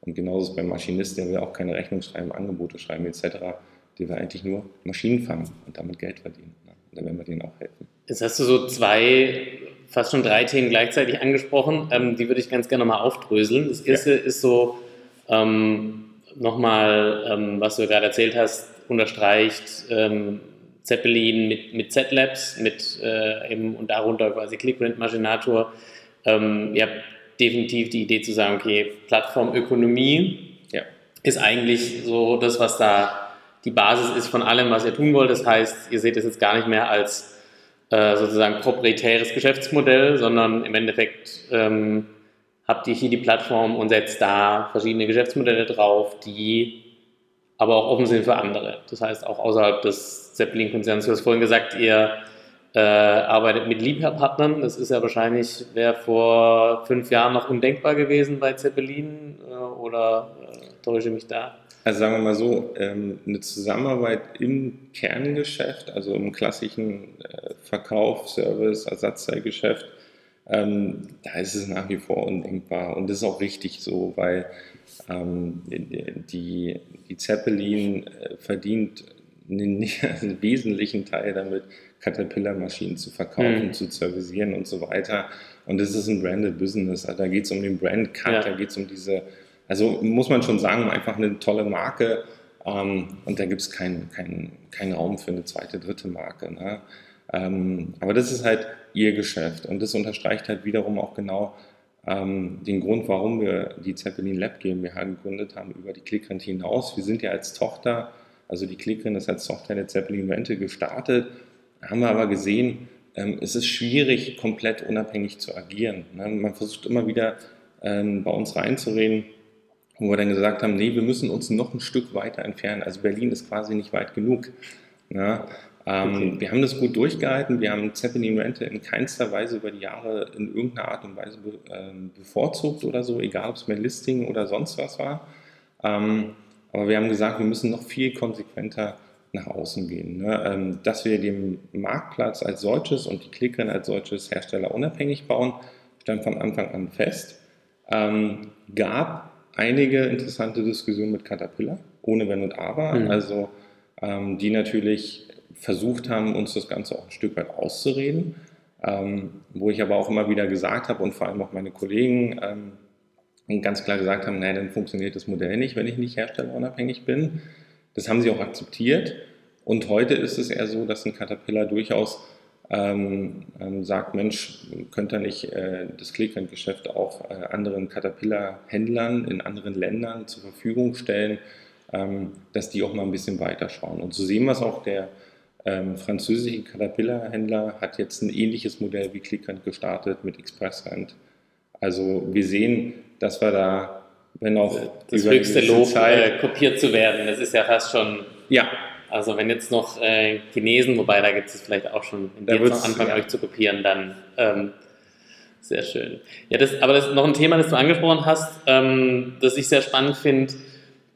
S2: Und genauso ist es beim Maschinist, der will auch keine Rechnung schreiben, Angebote schreiben etc. Der will eigentlich nur Maschinen fangen und damit Geld verdienen. Ne? Und da werden wir denen auch helfen.
S1: Jetzt hast du so zwei fast schon drei Themen gleichzeitig angesprochen. Ähm, die würde ich ganz gerne mal aufdröseln. Das erste ja. ist so ähm, nochmal, ähm, was du gerade erzählt hast, unterstreicht ähm, Zeppelin mit, mit Z-Labs mit, äh, eben, und darunter quasi ClickRent Maginator. Ähm, ihr habt definitiv die Idee zu sagen, okay, Plattformökonomie ja. ist eigentlich so das, was da die Basis ist von allem, was ihr tun wollt. Das heißt, ihr seht es jetzt gar nicht mehr als äh, sozusagen proprietäres Geschäftsmodell, sondern im Endeffekt ähm, habt ihr hier die Plattform und setzt da verschiedene Geschäftsmodelle drauf, die aber auch offen sind für andere. Das heißt, auch außerhalb des Zeppelin-Konzerns. Du hast vorhin gesagt, ihr äh, arbeitet mit Liebherrpartnern. Das ist ja wahrscheinlich, wäre vor fünf Jahren noch undenkbar gewesen bei Zeppelin äh, oder äh, täusche mich da?
S2: Also sagen wir mal so, ähm, eine Zusammenarbeit im Kerngeschäft, also im klassischen äh, Verkauf, Service, Ersatzteilgeschäft, ähm, da ist es nach wie vor undenkbar. Und das ist auch richtig so, weil ähm, die, die Zeppelin äh, verdient einen, einen, wesentlichen Teil damit, Caterpillar-Maschinen zu verkaufen, mhm. zu servicieren und so weiter. Und das ist ein branded Business. Also da geht es um den Brand-Cut, ja. da geht es um diese also muss man schon sagen, einfach eine tolle Marke. Ähm, und da gibt es keinen kein, kein Raum für eine zweite, dritte Marke. Ne? Ähm, aber das ist halt ihr Geschäft. Und das unterstreicht halt wiederum auch genau ähm, den Grund, warum wir die Zeppelin Lab GmbH gegründet haben, über die Clickrent hinaus. Wir sind ja als Tochter, also die Clickrent ist als Tochter der Zeppelin Rente gestartet, haben wir aber gesehen, ähm, es ist schwierig, komplett unabhängig zu agieren. Ne? Man versucht immer wieder ähm, bei uns reinzureden, wo wir dann gesagt haben, nee, wir müssen uns noch ein Stück weiter entfernen. Also Berlin ist quasi nicht weit genug. Ähm, okay. Wir haben das gut durchgehalten. Wir haben Zeppelin Rente in keinster Weise über die Jahre in irgendeiner Art und Weise be, äh, bevorzugt oder so, egal ob es mehr Listing oder sonst was war. Ähm, aber wir haben gesagt, wir müssen noch viel konsequenter nach außen gehen. Ne? Ähm, dass wir den Marktplatz als solches und die Klickern als solches Hersteller unabhängig bauen, stand von Anfang an fest. Ähm, gab einige interessante Diskussionen mit Caterpillar, ohne Wenn und Aber, mhm. also ähm, die natürlich versucht haben, uns das Ganze auch ein Stück weit auszureden, ähm, wo ich aber auch immer wieder gesagt habe und vor allem auch meine Kollegen ähm, ganz klar gesagt haben, nein, dann funktioniert das Modell nicht, wenn ich nicht herstellerunabhängig bin. Das haben sie auch akzeptiert und heute ist es eher so, dass ein Caterpillar durchaus ähm, ähm, sagt, Mensch, könnte nicht äh, das Clickrent-Geschäft auch äh, anderen Caterpillar-Händlern in anderen Ländern zur Verfügung stellen, ähm, dass die auch mal ein bisschen weiterschauen. Und so sehen wir es auch, der ähm, französische Caterpillar-Händler hat jetzt ein ähnliches Modell wie Clickrent gestartet mit Expressrent. Also wir sehen, dass wir da, wenn auch
S1: das höchste Lob Zeit, äh, kopiert zu werden, das ist ja fast schon
S2: ja,
S1: also wenn jetzt noch äh, Chinesen, wobei da gibt es vielleicht auch schon, wenn die jetzt noch anfangen, ja. euch zu kopieren, dann ähm, sehr schön. Ja, das, aber das ist noch ein Thema, das du angesprochen hast, ähm, das ich sehr spannend finde.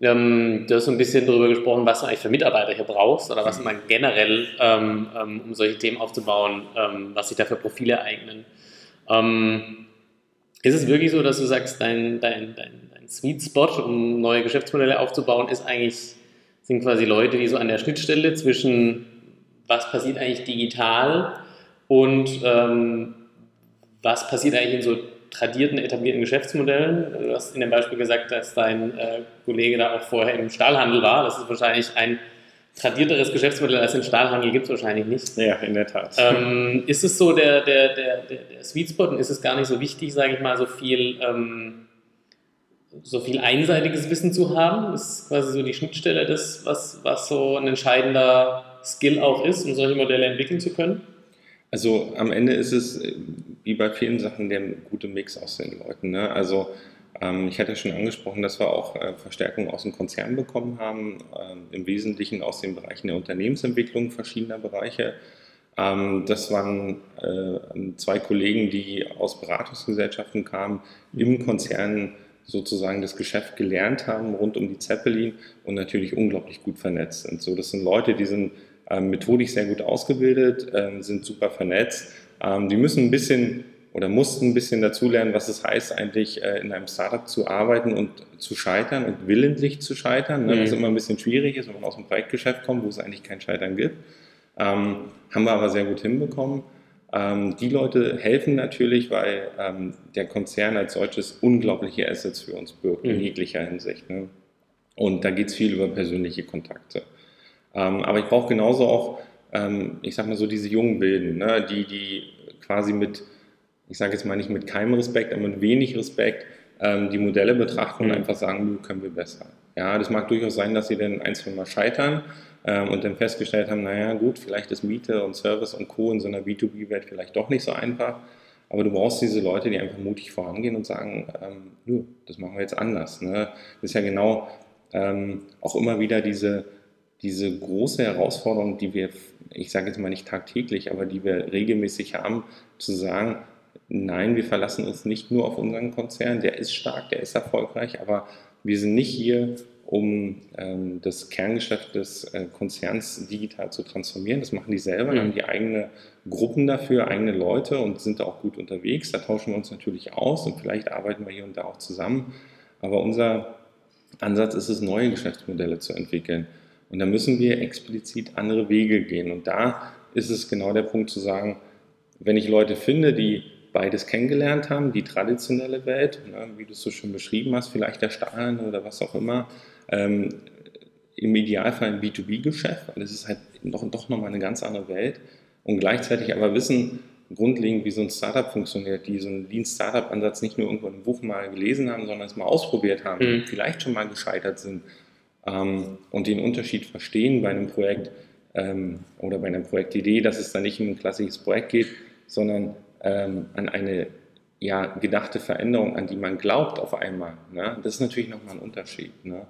S1: Ähm, du hast so ein bisschen darüber gesprochen, was du eigentlich für Mitarbeiter hier brauchst oder was mhm. man generell, ähm, ähm, um solche Themen aufzubauen, ähm, was sich da für Profile eignen. Ähm, ist es wirklich so, dass du sagst, dein, dein, dein, dein Sweet Spot, um neue Geschäftsmodelle aufzubauen, ist eigentlich sind quasi Leute, die so an der Schnittstelle zwischen was passiert eigentlich digital und was passiert eigentlich in so tradierten, etablierten Geschäftsmodellen. Du hast in dem Beispiel gesagt, dass dein äh, Kollege da auch vorher im Stahlhandel war. Das ist wahrscheinlich ein tradierteres Geschäftsmodell als den Stahlhandel gibt es wahrscheinlich nicht.
S2: Ja, in der Tat.
S1: Ähm, ist es so der, der, der, der, Sweet Spot und ist es gar nicht so wichtig, sage ich mal, so viel, ähm, so viel einseitiges Wissen zu haben? Ist quasi so die Schnittstelle das, was, was so ein entscheidender Skill auch ist, um solche Modelle entwickeln zu können?
S2: Also am Ende ist es wie bei vielen Sachen der gute Mix aus den Leuten. Ne? Also ähm, ich hatte schon angesprochen, dass wir auch äh, Verstärkung aus dem Konzern bekommen haben, äh, im Wesentlichen aus den Bereichen der Unternehmensentwicklung verschiedener Bereiche. Ähm, das waren äh, zwei Kollegen, die aus Beratungsgesellschaften kamen, im Konzern sozusagen das Geschäft gelernt haben rund um die Zeppelin und natürlich unglaublich gut vernetzt sind. So, das sind Leute, die sind ähm, methodisch sehr gut ausgebildet, ähm, sind super vernetzt. Ähm, die müssen ein bisschen oder mussten ein bisschen dazulernen, was es heißt, eigentlich äh, in einem Startup zu arbeiten und zu scheitern und willentlich zu scheitern, ne, mhm. was immer ein bisschen schwierig ist, wenn man aus dem Projektgeschäft kommt, wo es eigentlich kein Scheitern gibt. Ähm, haben wir aber sehr gut hinbekommen. Ähm, die Leute helfen natürlich, weil ähm, der Konzern als solches unglaubliche Assets für uns birgt, mhm. in jeglicher Hinsicht. Ne? Und da geht es viel über persönliche Kontakte. Ähm, aber ich brauche genauso auch, ähm, ich sag mal so, diese jungen Bilden, ne? die, die quasi mit ich sage jetzt mal nicht mit keinem Respekt, aber mit wenig Respekt ähm, die Modelle betrachten und mhm. einfach sagen, du können wir besser. Ja, das mag durchaus sein, dass sie dann ein, zwei Mal scheitern ähm, und dann festgestellt haben, naja gut, vielleicht ist Miete und Service und Co. in so einer B2B-Welt vielleicht doch nicht so einfach. Aber du brauchst diese Leute, die einfach mutig vorangehen und sagen, ähm, nö, das machen wir jetzt anders. Ne? Das ist ja genau ähm, auch immer wieder diese, diese große Herausforderung, die wir, ich sage jetzt mal nicht tagtäglich, aber die wir regelmäßig haben, zu sagen, Nein, wir verlassen uns nicht nur auf unseren Konzern. Der ist stark, der ist erfolgreich, aber wir sind nicht hier, um ähm, das Kerngeschäft des äh, Konzerns digital zu transformieren. Das machen die selber, mhm. haben die eigene Gruppen dafür, eigene Leute und sind da auch gut unterwegs. Da tauschen wir uns natürlich aus und vielleicht arbeiten wir hier und da auch zusammen. Aber unser Ansatz ist es, neue Geschäftsmodelle zu entwickeln. Und da müssen wir explizit andere Wege gehen. Und da ist es genau der Punkt zu sagen, wenn ich Leute finde, die beides kennengelernt haben, die traditionelle Welt, ne, wie du es so schön beschrieben hast, vielleicht der Stahlhandel oder was auch immer, ähm, im Idealfall ein B2B-Geschäft, weil es ist halt doch, doch nochmal eine ganz andere Welt und gleichzeitig aber wissen grundlegend, wie so ein Startup funktioniert, die so einen Lean-Startup-Ansatz nicht nur irgendwo im Buch mal gelesen haben, sondern es mal ausprobiert haben, mhm. vielleicht schon mal gescheitert sind ähm, und den Unterschied verstehen bei einem Projekt ähm, oder bei einer Projektidee, dass es da nicht um ein klassisches Projekt geht, sondern ähm, an eine ja, gedachte Veränderung, an die man glaubt auf einmal. Ne? Das ist natürlich nochmal ein Unterschied. Ne?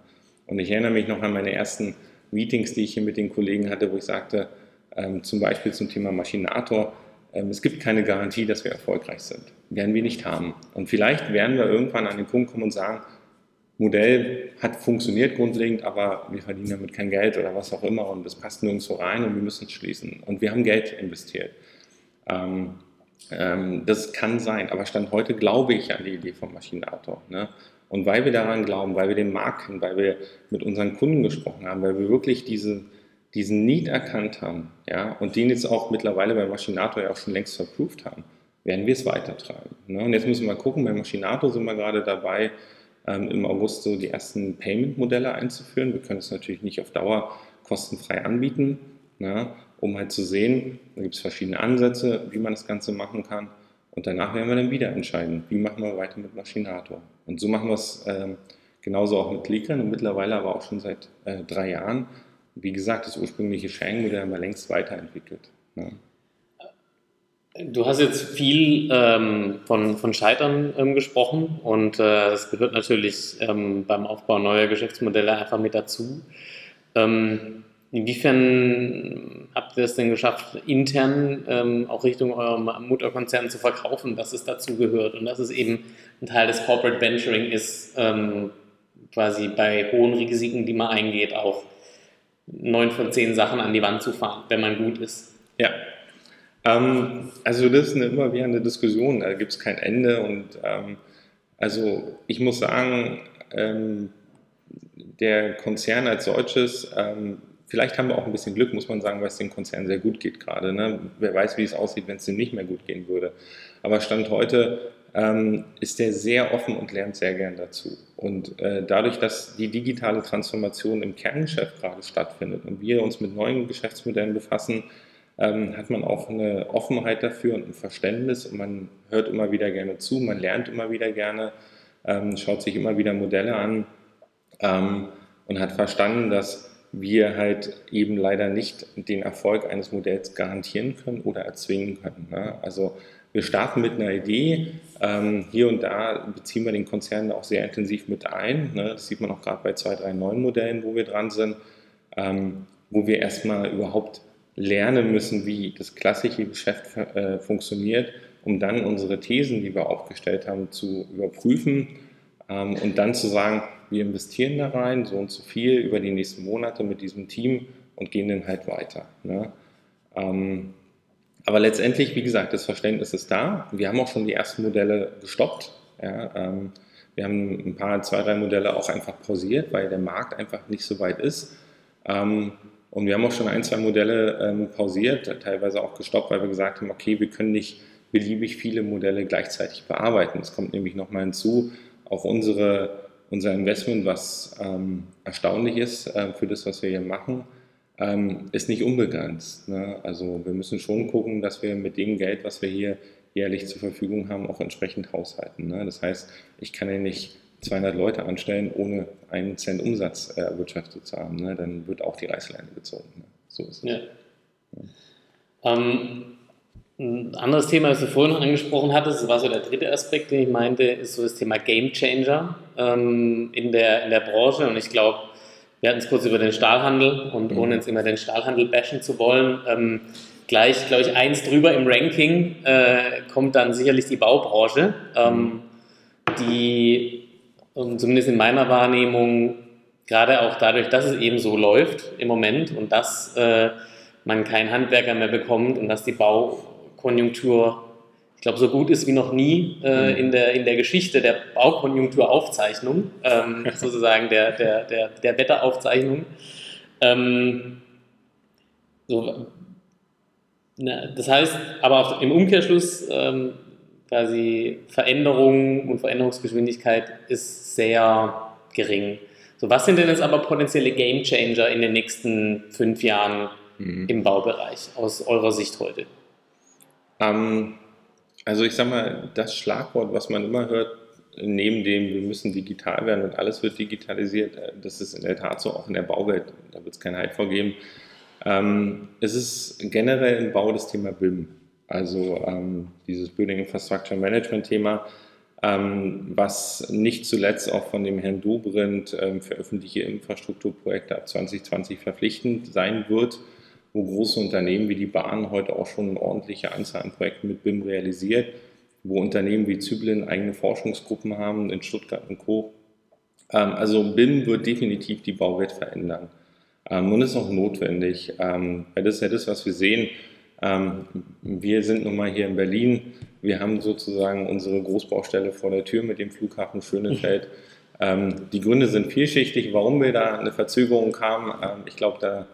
S2: Und ich erinnere mich noch an meine ersten Meetings, die ich hier mit den Kollegen hatte, wo ich sagte, ähm, zum Beispiel zum Thema Maschinator, ähm, es gibt keine Garantie, dass wir erfolgreich sind. Werden wir nicht haben. Und vielleicht werden wir irgendwann an den Punkt kommen und sagen, Modell hat funktioniert grundlegend, aber wir verdienen damit kein Geld oder was auch immer und das passt nirgendwo rein und wir müssen es schließen. Und wir haben Geld investiert. Ähm, ähm, das kann sein, aber Stand heute glaube ich an die Idee vom Maschinator. Ne? Und weil wir daran glauben, weil wir den Markt kennen, weil wir mit unseren Kunden gesprochen haben, weil wir wirklich diese, diesen Need erkannt haben ja, und den jetzt auch mittlerweile bei Maschinator ja auch schon längst verprüft haben, werden wir es weitertreiben. Ne? Und jetzt müssen wir gucken, bei Maschinator sind wir gerade dabei, im August so die ersten Payment-Modelle einzuführen. Wir können es natürlich nicht auf Dauer kostenfrei anbieten. Ne? um halt zu sehen, da gibt es verschiedene Ansätze, wie man das Ganze machen kann. Und danach werden wir dann wieder entscheiden, wie machen wir weiter mit Maschinator. Und so machen wir es ähm, genauso auch mit Lickern und mittlerweile aber auch schon seit äh, drei Jahren. Wie gesagt, das ursprüngliche Shang-Modell haben wir längst weiterentwickelt. Ne?
S1: Du hast jetzt viel ähm, von, von Scheitern ähm, gesprochen und äh, das gehört natürlich ähm, beim Aufbau neuer Geschäftsmodelle einfach mit dazu. Ähm, Inwiefern habt ihr es denn geschafft, intern ähm, auch Richtung eurem Mutterkonzern zu verkaufen, dass es dazu gehört und dass es eben ein Teil des Corporate Venturing ist, ähm, quasi bei hohen Risiken, die man eingeht, auch neun von zehn Sachen an die Wand zu fahren, wenn man gut ist?
S2: Ja. Ähm, also das ist eine immer wieder eine Diskussion, da gibt es kein Ende und ähm, also ich muss sagen, ähm, der Konzern als solches, ähm, vielleicht haben wir auch ein bisschen Glück, muss man sagen, weil es dem Konzern sehr gut geht gerade. Ne? Wer weiß, wie es aussieht, wenn es dem nicht mehr gut gehen würde. Aber Stand heute ähm, ist der sehr offen und lernt sehr gern dazu. Und äh, dadurch, dass die digitale Transformation im Kerngeschäft gerade stattfindet und wir uns mit neuen Geschäftsmodellen befassen, ähm, hat man auch eine Offenheit dafür und ein Verständnis und man hört immer wieder gerne zu, man lernt immer wieder gerne, ähm, schaut sich immer wieder Modelle an ähm, und hat verstanden, dass wir halt eben leider nicht den Erfolg eines Modells garantieren können oder erzwingen können. Ne? Also wir starten mit einer Idee. Ähm, hier und da beziehen wir den Konzern auch sehr intensiv mit ein. Ne? Das sieht man auch gerade bei zwei, drei neuen Modellen, wo wir dran sind, ähm, wo wir erstmal überhaupt lernen müssen, wie das klassische Geschäft äh, funktioniert, um dann unsere Thesen, die wir aufgestellt haben, zu überprüfen ähm, und dann zu sagen, wir investieren da rein, so und so viel über die nächsten Monate mit diesem Team und gehen dann halt weiter. Ne? Ähm, aber letztendlich, wie gesagt, das Verständnis ist da. Wir haben auch schon die ersten Modelle gestoppt. Ja, ähm, wir haben ein paar, zwei, drei Modelle auch einfach pausiert, weil der Markt einfach nicht so weit ist. Ähm, und wir haben auch schon ein, zwei Modelle ähm, pausiert, teilweise auch gestoppt, weil wir gesagt haben, okay, wir können nicht beliebig viele Modelle gleichzeitig bearbeiten. Es kommt nämlich nochmal hinzu, auch unsere, unser Investment, was ähm, erstaunlich ist äh, für das, was wir hier machen, ähm, ist nicht unbegrenzt. Ne? Also wir müssen schon gucken, dass wir mit dem Geld, was wir hier jährlich zur Verfügung haben, auch entsprechend haushalten. Ne? Das heißt, ich kann ja nicht 200 Leute anstellen, ohne einen Cent Umsatz äh, erwirtschaftet zu haben. Ne? Dann wird auch die Reißleine gezogen. Ne? So ist es. Ja.
S1: Ja. Ähm, ein anderes Thema, das du vorhin noch angesprochen hattest, das war so der dritte Aspekt, den ich meinte, ist so das Thema Game Changer ähm, in, der, in der Branche. Und ich glaube, wir hatten es kurz über den Stahlhandel und mhm. ohne jetzt immer den Stahlhandel bashen zu wollen, ähm, gleich, glaube ich, eins drüber im Ranking äh, kommt dann sicherlich die Baubranche, ähm, die zumindest in meiner Wahrnehmung gerade auch dadurch, dass es eben so läuft im Moment und dass äh, man keinen Handwerker mehr bekommt und dass die Baukonjunktur ich glaube, so gut ist wie noch nie äh, mhm. in, der, in der Geschichte der Baukonjunkturaufzeichnung, ähm, sozusagen der, der, der, der Wetteraufzeichnung. Ähm, so, na, das heißt, aber im Umkehrschluss ähm, quasi Veränderung und Veränderungsgeschwindigkeit ist sehr gering. So, was sind denn jetzt aber potenzielle Game Changer in den nächsten fünf Jahren mhm. im Baubereich aus eurer Sicht heute?
S2: Ähm, also ich sage mal, das Schlagwort, was man immer hört, neben dem, wir müssen digital werden und alles wird digitalisiert, äh, das ist in der Tat so auch in der Bauwelt, da wird es keinen Hype vorgeben. Ähm, es ist generell im Bau das Thema BIM, also ähm, dieses Building Infrastructure Management Thema, ähm, was nicht zuletzt auch von dem Herrn Dobrindt ähm, für öffentliche Infrastrukturprojekte ab 2020 verpflichtend sein wird wo große Unternehmen wie die Bahn heute auch schon eine ordentliche Anzahl an Projekten mit BIM realisiert, wo Unternehmen wie Zyblin eigene Forschungsgruppen haben, in Stuttgart und Co. Ähm, also BIM wird definitiv die Bauwelt verändern. Ähm, und ist auch notwendig, ähm, weil das ist ja das, was wir sehen. Wir sind nun mal hier in Berlin. Wir haben sozusagen unsere Großbaustelle vor der Tür mit dem Flughafen Schönefeld. Die Gründe sind vielschichtig, warum wir da eine Verzögerung haben. Ich glaube, da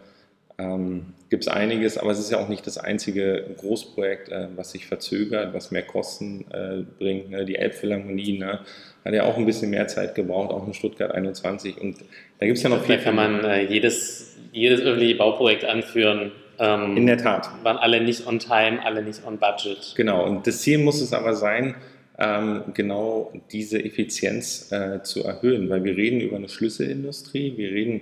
S2: ähm, gibt es einiges, aber es ist ja auch nicht das einzige Großprojekt, äh, was sich verzögert, was mehr Kosten äh, bringt. Ne? Die Elbphilharmonie ne? hat ja auch ein bisschen mehr Zeit gebraucht, auch in Stuttgart 21. Und da gibt es ja noch
S1: viel. Da kann man äh, jedes, jedes öffentliche Bauprojekt anführen.
S2: Ähm, in der Tat.
S1: Waren alle nicht on time, alle nicht on budget.
S2: Genau, und das Ziel muss es aber sein, ähm, genau diese Effizienz äh, zu erhöhen, weil wir reden über eine Schlüsselindustrie, wir reden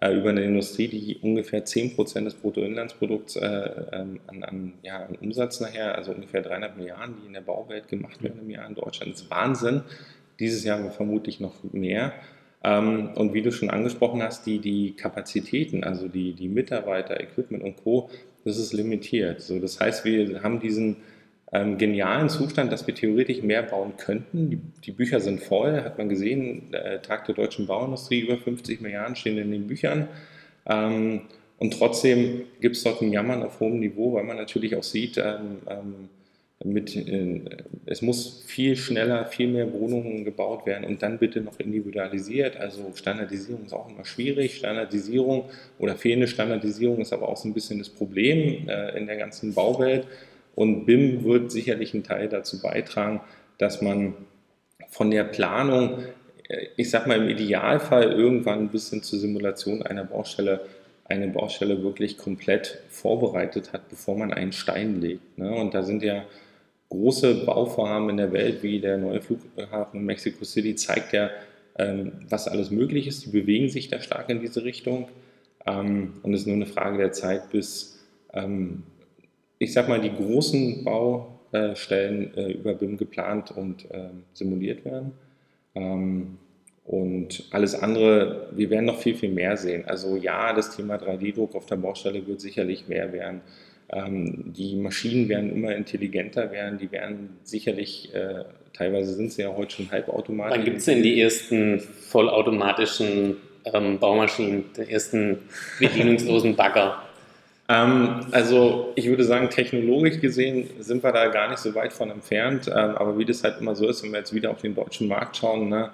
S2: äh, über eine Industrie, die ungefähr 10% des Bruttoinlandsprodukts äh, ähm, an, an, ja, an, Umsatz nachher, also ungefähr 300 Milliarden, die in der Bauwelt gemacht werden im Jahr in Deutschland. Das ist Wahnsinn. Dieses Jahr vermutlich noch mehr. Ähm, und wie du schon angesprochen hast, die, die Kapazitäten, also die, die Mitarbeiter, Equipment und Co., das ist limitiert. So, das heißt, wir haben diesen ähm, genialen Zustand, dass wir theoretisch mehr bauen könnten. Die, die Bücher sind voll, hat man gesehen, äh, Tag der deutschen Bauindustrie, über 50 Milliarden stehen in den Büchern. Ähm, und trotzdem gibt es dort ein Jammern auf hohem Niveau, weil man natürlich auch sieht, ähm, ähm mit, äh, es muss viel schneller, viel mehr Wohnungen gebaut werden und dann bitte noch individualisiert. Also Standardisierung ist auch immer schwierig. Standardisierung oder fehlende Standardisierung ist aber auch so ein bisschen das Problem äh, in der ganzen Bauwelt. Und BIM wird sicherlich einen Teil dazu beitragen, dass man von der Planung, äh, ich sag mal im Idealfall irgendwann bis hin zur Simulation einer Baustelle eine Baustelle wirklich komplett vorbereitet hat, bevor man einen Stein legt. Ne? Und da sind ja große Bauvorhaben in der Welt, wie der neue Flughafen in Mexico City, zeigt ja, ähm, was alles möglich ist. Die bewegen sich da stark in diese Richtung. Ähm, und es ist nur eine Frage der Zeit, bis, ähm, ich sag mal, die großen Baustellen äh, über BIM geplant und simuliert werden. Und alles andere, wir werden noch viel, viel mehr sehen. Also ja, das Thema 3D-Druck auf der Baustelle wird sicherlich mehr werden. Ähm, die Maschinen werden immer intelligenter werden, die werden sicherlich, äh, teilweise sind sie ja heute schon halbautomatisch.
S1: Wann gibt es denn die ersten vollautomatischen ähm, Baumaschinen, die ersten bedienungslosen Bagger?
S2: Ähm, also ich würde sagen, technologisch gesehen sind wir da gar nicht so weit von entfernt, ähm, aber wie das halt immer so ist, wenn wir jetzt wieder auf den deutschen Markt schauen, ne,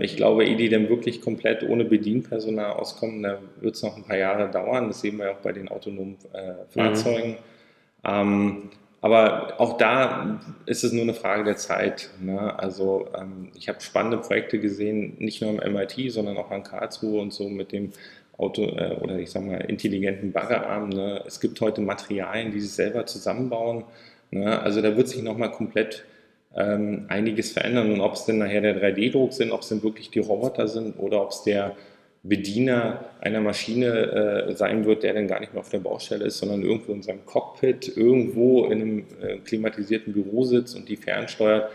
S2: ich glaube, ehe die dann wirklich komplett ohne Bedienpersonal auskommen, da wird es noch ein paar Jahre dauern. Das sehen wir auch bei den autonomen äh, Fahrzeugen. Mhm. Ähm, aber auch da ist es nur eine Frage der Zeit. Ne? Also ähm, ich habe spannende Projekte gesehen, nicht nur am MIT, sondern auch an Karlsruhe und so mit dem Auto äh, oder ich sage mal intelligenten Baggerarm. Ne? Es gibt heute Materialien, die sich selber zusammenbauen. Ne? Also da wird sich nochmal komplett ähm, einiges verändern. Und ob es denn nachher der 3D-Druck sind, ob es denn wirklich die Roboter sind oder ob es der Bediener einer Maschine äh, sein wird, der dann gar nicht mehr auf der Baustelle ist, sondern irgendwo in seinem Cockpit, irgendwo in einem äh, klimatisierten Büro sitzt und die fernsteuert.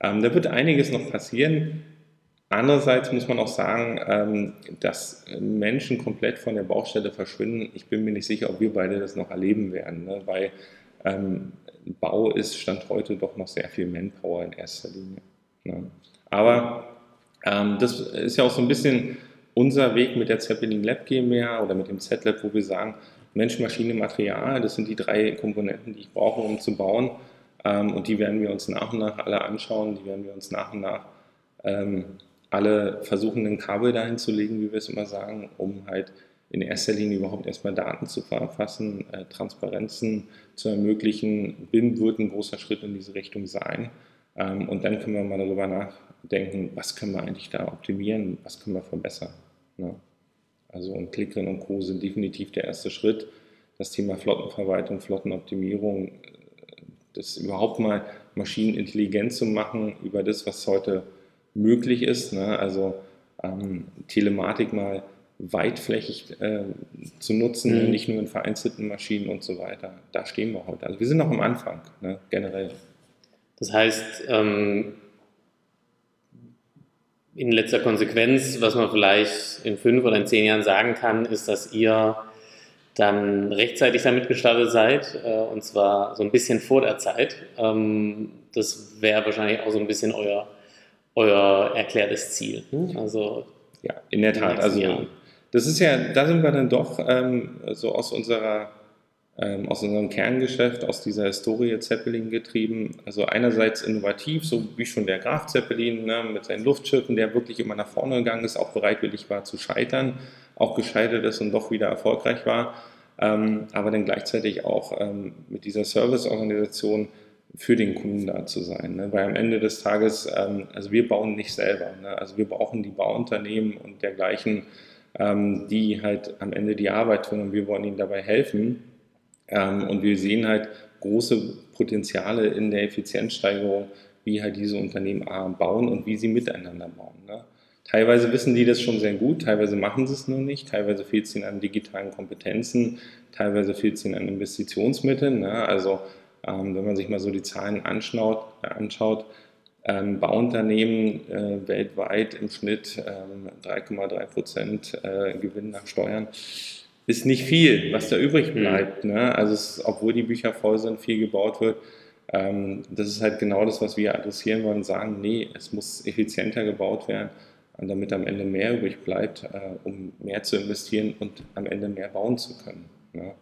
S2: Ähm, da wird einiges noch passieren. Andererseits muss man auch sagen, ähm, dass Menschen komplett von der Baustelle verschwinden. Ich bin mir nicht sicher, ob wir beide das noch erleben werden, ne? weil ähm, Bau ist Stand heute doch noch sehr viel Manpower in erster Linie. Ne? Aber ähm, das ist ja auch so ein bisschen unser Weg mit der Zeppelin Lab GmbH oder mit dem Z-Lab, wo wir sagen, Mensch, Maschine, Material, das sind die drei Komponenten, die ich brauche, um zu bauen. Ähm, und die werden wir uns nach und nach alle anschauen, die werden wir uns nach und nach ähm, alle versuchen, ein Kabel dahin zu legen, wie wir es immer sagen, um halt in erster Linie überhaupt erstmal Daten zu verfassen, äh, Transparenzen zu ermöglichen. BIM wird ein großer Schritt in diese Richtung sein. Ähm, und dann können wir mal darüber nachdenken, was können wir eigentlich da optimieren, was können wir verbessern. Ne? Also und Clickrin und Co. sind definitiv der erste Schritt. Das Thema Flottenverwaltung, Flottenoptimierung, äh, das überhaupt mal Maschinen intelligent zu machen über das, was heute möglich ist. Ne? Also ähm, Telematik mal weitflächig äh, zu nutzen, mhm. nicht nur in vereinzelten Maschinen und so weiter. Da stehen wir heute. Also wir sind noch am Anfang, ne, generell.
S1: Das heißt, ähm, in letzter Konsequenz, was man vielleicht in fünf oder in zehn Jahren sagen kann, ist, dass ihr dann rechtzeitig damit gestartet seid, äh, und zwar so ein bisschen vor der Zeit. Ähm, das wäre wahrscheinlich auch so ein bisschen euer, euer erklärtes Ziel.
S2: Hm? Also ja, in der Tat. Also Jahren. Das ist ja, da sind wir dann doch ähm, so aus unserer ähm, aus unserem Kerngeschäft, aus dieser Historie Zeppelin getrieben. Also einerseits innovativ, so wie schon der Graf Zeppelin ne, mit seinen Luftschiffen, der wirklich immer nach vorne gegangen ist, auch bereitwillig war zu scheitern, auch gescheitert ist und doch wieder erfolgreich war. Ähm, aber dann gleichzeitig auch ähm, mit dieser Serviceorganisation für den Kunden da zu sein. Ne? Weil am Ende des Tages, ähm, also wir bauen nicht selber. Ne? Also wir brauchen die Bauunternehmen und dergleichen, ähm, die halt am Ende die Arbeit tun und wir wollen ihnen dabei helfen. Ähm, und wir sehen halt große Potenziale in der Effizienzsteigerung, wie halt diese Unternehmen bauen und wie sie miteinander bauen. Ne? Teilweise wissen die das schon sehr gut, teilweise machen sie es nur nicht, teilweise fehlt es ihnen an digitalen Kompetenzen, teilweise fehlt es ihnen an Investitionsmitteln. Ne? Also ähm, wenn man sich mal so die Zahlen anschaut, äh, anschaut ähm, Bauunternehmen äh, weltweit im Schnitt ähm, 3,3 Prozent äh, Gewinn nach Steuern ist nicht viel, was da übrig mhm. bleibt. Mhm. Ne? Also es, obwohl die Bücher voll sind, viel gebaut wird. Ähm, das ist halt genau das, was wir adressieren wollen, sagen, nee, es muss effizienter gebaut werden, damit am Ende mehr übrig bleibt, äh, um mehr zu investieren und am Ende mehr bauen zu können. Ne?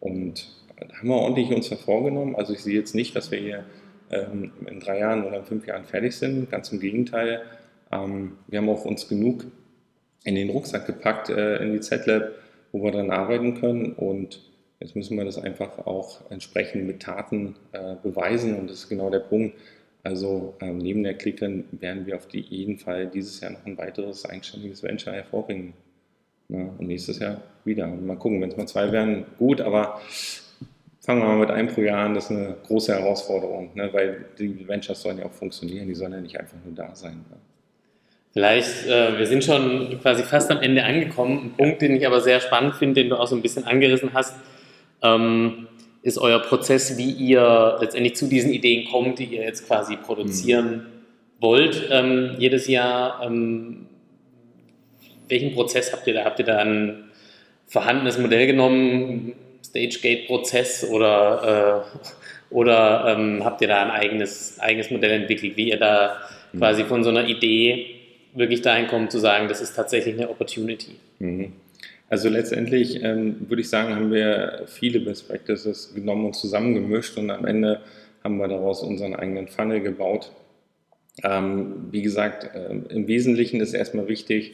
S2: Und da haben wir ordentlich uns vorgenommen. Also ich sehe jetzt nicht, dass wir hier ähm, in drei Jahren oder in fünf Jahren fertig sind. Ganz im Gegenteil. Ähm, wir haben auch uns genug in den Rucksack gepackt, äh, in die Z-Lab, wo wir dann arbeiten können. Und jetzt müssen wir das einfach auch entsprechend mit Taten äh, beweisen. Und das ist genau der Punkt. Also ähm, neben der Clickern werden wir auf jeden Fall dieses Jahr noch ein weiteres eigenständiges Venture hervorbringen. Und nächstes Jahr wieder. Mal gucken, wenn es mal zwei werden, gut, aber fangen wir mal mit einem pro Jahr an, das ist eine große Herausforderung, ne? weil die Ventures sollen ja auch funktionieren, die sollen ja nicht einfach nur da sein. Ne?
S1: Vielleicht, äh, wir sind schon quasi fast am Ende angekommen. Ein Punkt, den ich aber sehr spannend finde, den du auch so ein bisschen angerissen hast, ähm, ist euer Prozess, wie ihr letztendlich zu diesen Ideen kommt, die ihr jetzt quasi produzieren mhm. wollt ähm, jedes Jahr. Ähm, welchen Prozess habt ihr da? Habt ihr da ein vorhandenes Modell genommen, Stage-Gate-Prozess oder, äh, oder ähm, habt ihr da ein eigenes, eigenes Modell entwickelt, wie ihr da mhm. quasi von so einer Idee wirklich dahin kommt zu sagen, das ist tatsächlich eine Opportunity?
S2: Mhm. Also letztendlich ähm, würde ich sagen, haben wir viele Best Practices genommen und zusammengemischt und am Ende haben wir daraus unseren eigenen Funnel gebaut. Ähm, wie gesagt, äh, im Wesentlichen ist erstmal wichtig,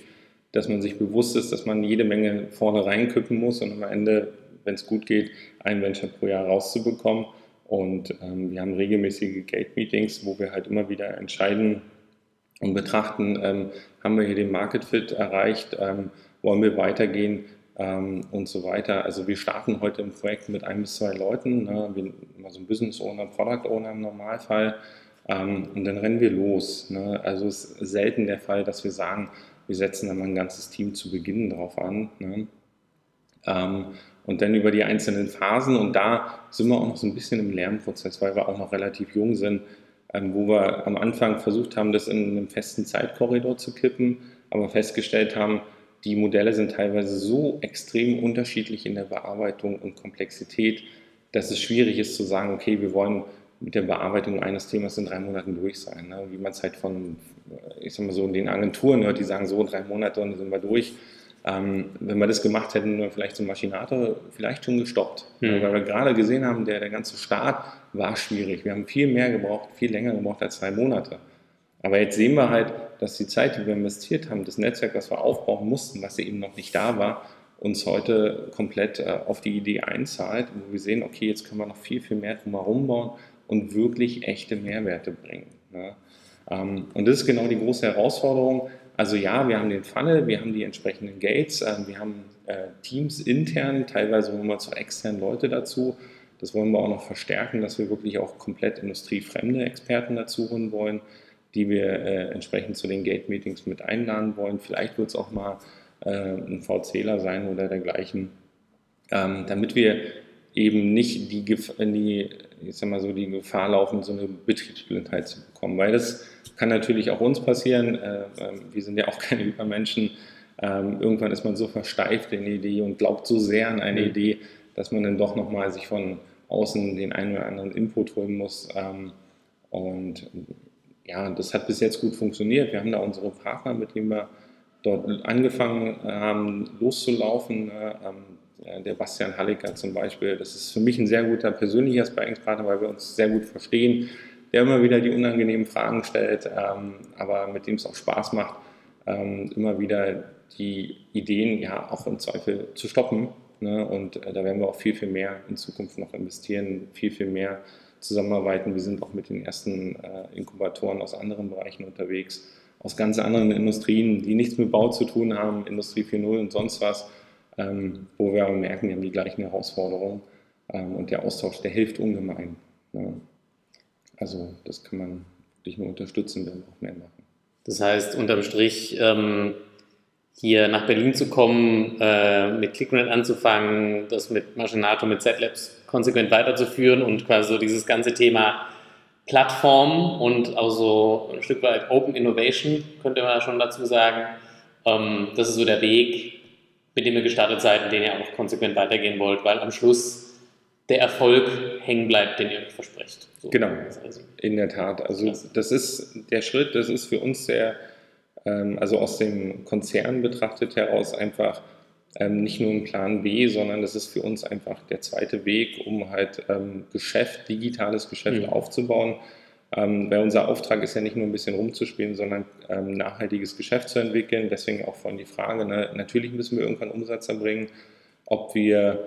S2: dass man sich bewusst ist, dass man jede Menge vorne reinkippen muss und am Ende, wenn es gut geht, ein Venture pro Jahr rauszubekommen. Und ähm, wir haben regelmäßige Gate-Meetings, wo wir halt immer wieder entscheiden und betrachten, ähm, haben wir hier den Market Fit erreicht, ähm, wollen wir weitergehen ähm, und so weiter. Also wir starten heute im Projekt mit ein bis zwei Leuten, ne? wir, also ein Business Owner, Product Owner im Normalfall. Ähm, und dann rennen wir los. Ne? Also es ist selten der Fall, dass wir sagen, wir setzen dann mal ein ganzes Team zu Beginn drauf an. Ne? Und dann über die einzelnen Phasen. Und da sind wir auch noch so ein bisschen im Lernprozess, weil wir auch noch relativ jung sind, ähm, wo wir am Anfang versucht haben, das in einem festen Zeitkorridor zu kippen, aber festgestellt haben, die Modelle sind teilweise so extrem unterschiedlich in der Bearbeitung und Komplexität, dass es schwierig ist zu sagen, okay, wir wollen mit der Bearbeitung eines Themas in drei Monaten durch sein. Ne? Wie man es halt von, ich sag mal so, den Agenturen hört, die sagen, so drei Monaten sind wir durch. Ähm, wenn wir das gemacht hätten, wir vielleicht zum Maschinator vielleicht schon gestoppt. Mhm. Weil wir gerade gesehen haben, der, der ganze Start war schwierig. Wir haben viel mehr gebraucht, viel länger gebraucht als zwei Monate. Aber jetzt sehen wir halt, dass die Zeit, die wir investiert haben, das Netzwerk, das wir aufbauen mussten, was eben noch nicht da war, uns heute komplett äh, auf die Idee einzahlt, wo wir sehen, okay, jetzt können wir noch viel, viel mehr drumherum bauen und wirklich echte Mehrwerte bringen. Ne? Ähm, und das ist genau die große Herausforderung. Also ja, wir haben den Funnel, wir haben die entsprechenden Gates, äh, wir haben äh, Teams intern, teilweise holen wir zu externen Leute dazu. Das wollen wir auch noch verstärken, dass wir wirklich auch komplett industriefremde Experten dazu holen wollen, die wir äh, entsprechend zu den Gate-Meetings mit einladen wollen. Vielleicht wird es auch mal äh, ein VCler sein oder dergleichen, ähm, damit wir eben nicht die, die, ich sag mal so, die Gefahr laufen, so eine Betriebsblindheit zu bekommen. Weil das kann natürlich auch uns passieren. Äh, ähm, wir sind ja auch keine Übermenschen. Ähm, irgendwann ist man so versteift in die Idee und glaubt so sehr an eine mhm. Idee, dass man dann doch nochmal sich von außen den einen oder anderen Input holen muss. Ähm, und ja, das hat bis jetzt gut funktioniert. Wir haben da unsere Partner, mit denen wir dort angefangen haben, loszulaufen. Ne? der Bastian Hallicker zum Beispiel, das ist für mich ein sehr guter persönlicher Sparringspartner, weil wir uns sehr gut verstehen, der immer wieder die unangenehmen Fragen stellt, ähm, aber mit dem es auch Spaß macht, ähm, immer wieder die Ideen ja auch im Zweifel zu stoppen. Ne? Und äh, da werden wir auch viel, viel mehr in Zukunft noch investieren, viel, viel mehr zusammenarbeiten. Wir sind auch mit den ersten äh, Inkubatoren aus anderen Bereichen unterwegs, aus ganz anderen Industrien, die nichts mit Bau zu tun haben, Industrie 4.0 und sonst was ähm, wo wir aber merken, wir haben die gleichen Herausforderungen ähm, und der Austausch, der hilft ungemein. Ne? Also das kann man wirklich nur unterstützen, wenn wir auch mehr machen.
S1: Das heißt, unterm Strich, ähm, hier nach Berlin zu kommen, äh, mit ClickRent anzufangen, das mit Machinato, mit Z-Labs konsequent weiterzuführen und quasi so dieses ganze Thema Plattform und auch so ein Stück weit Open Innovation, könnte man schon dazu sagen. Ähm, das ist so der Weg, mit dem ihr gestartet seid und den ihr auch konsequent weitergehen wollt, weil am Schluss der Erfolg hängen bleibt, den ihr versprecht.
S2: So genau, in der Tat. Also Klasse. das ist der Schritt, das ist für uns sehr, ähm, also aus dem Konzern betrachtet heraus einfach ähm, nicht nur ein Plan B, sondern das ist für uns einfach der zweite Weg, um halt ähm, Geschäft, digitales Geschäft mhm. aufzubauen. Ähm, weil unser Auftrag ist ja nicht nur ein bisschen rumzuspielen, sondern ähm, nachhaltiges Geschäft zu entwickeln. Deswegen auch vorhin die Frage, ne, natürlich müssen wir irgendwann Umsatz erbringen, ob wir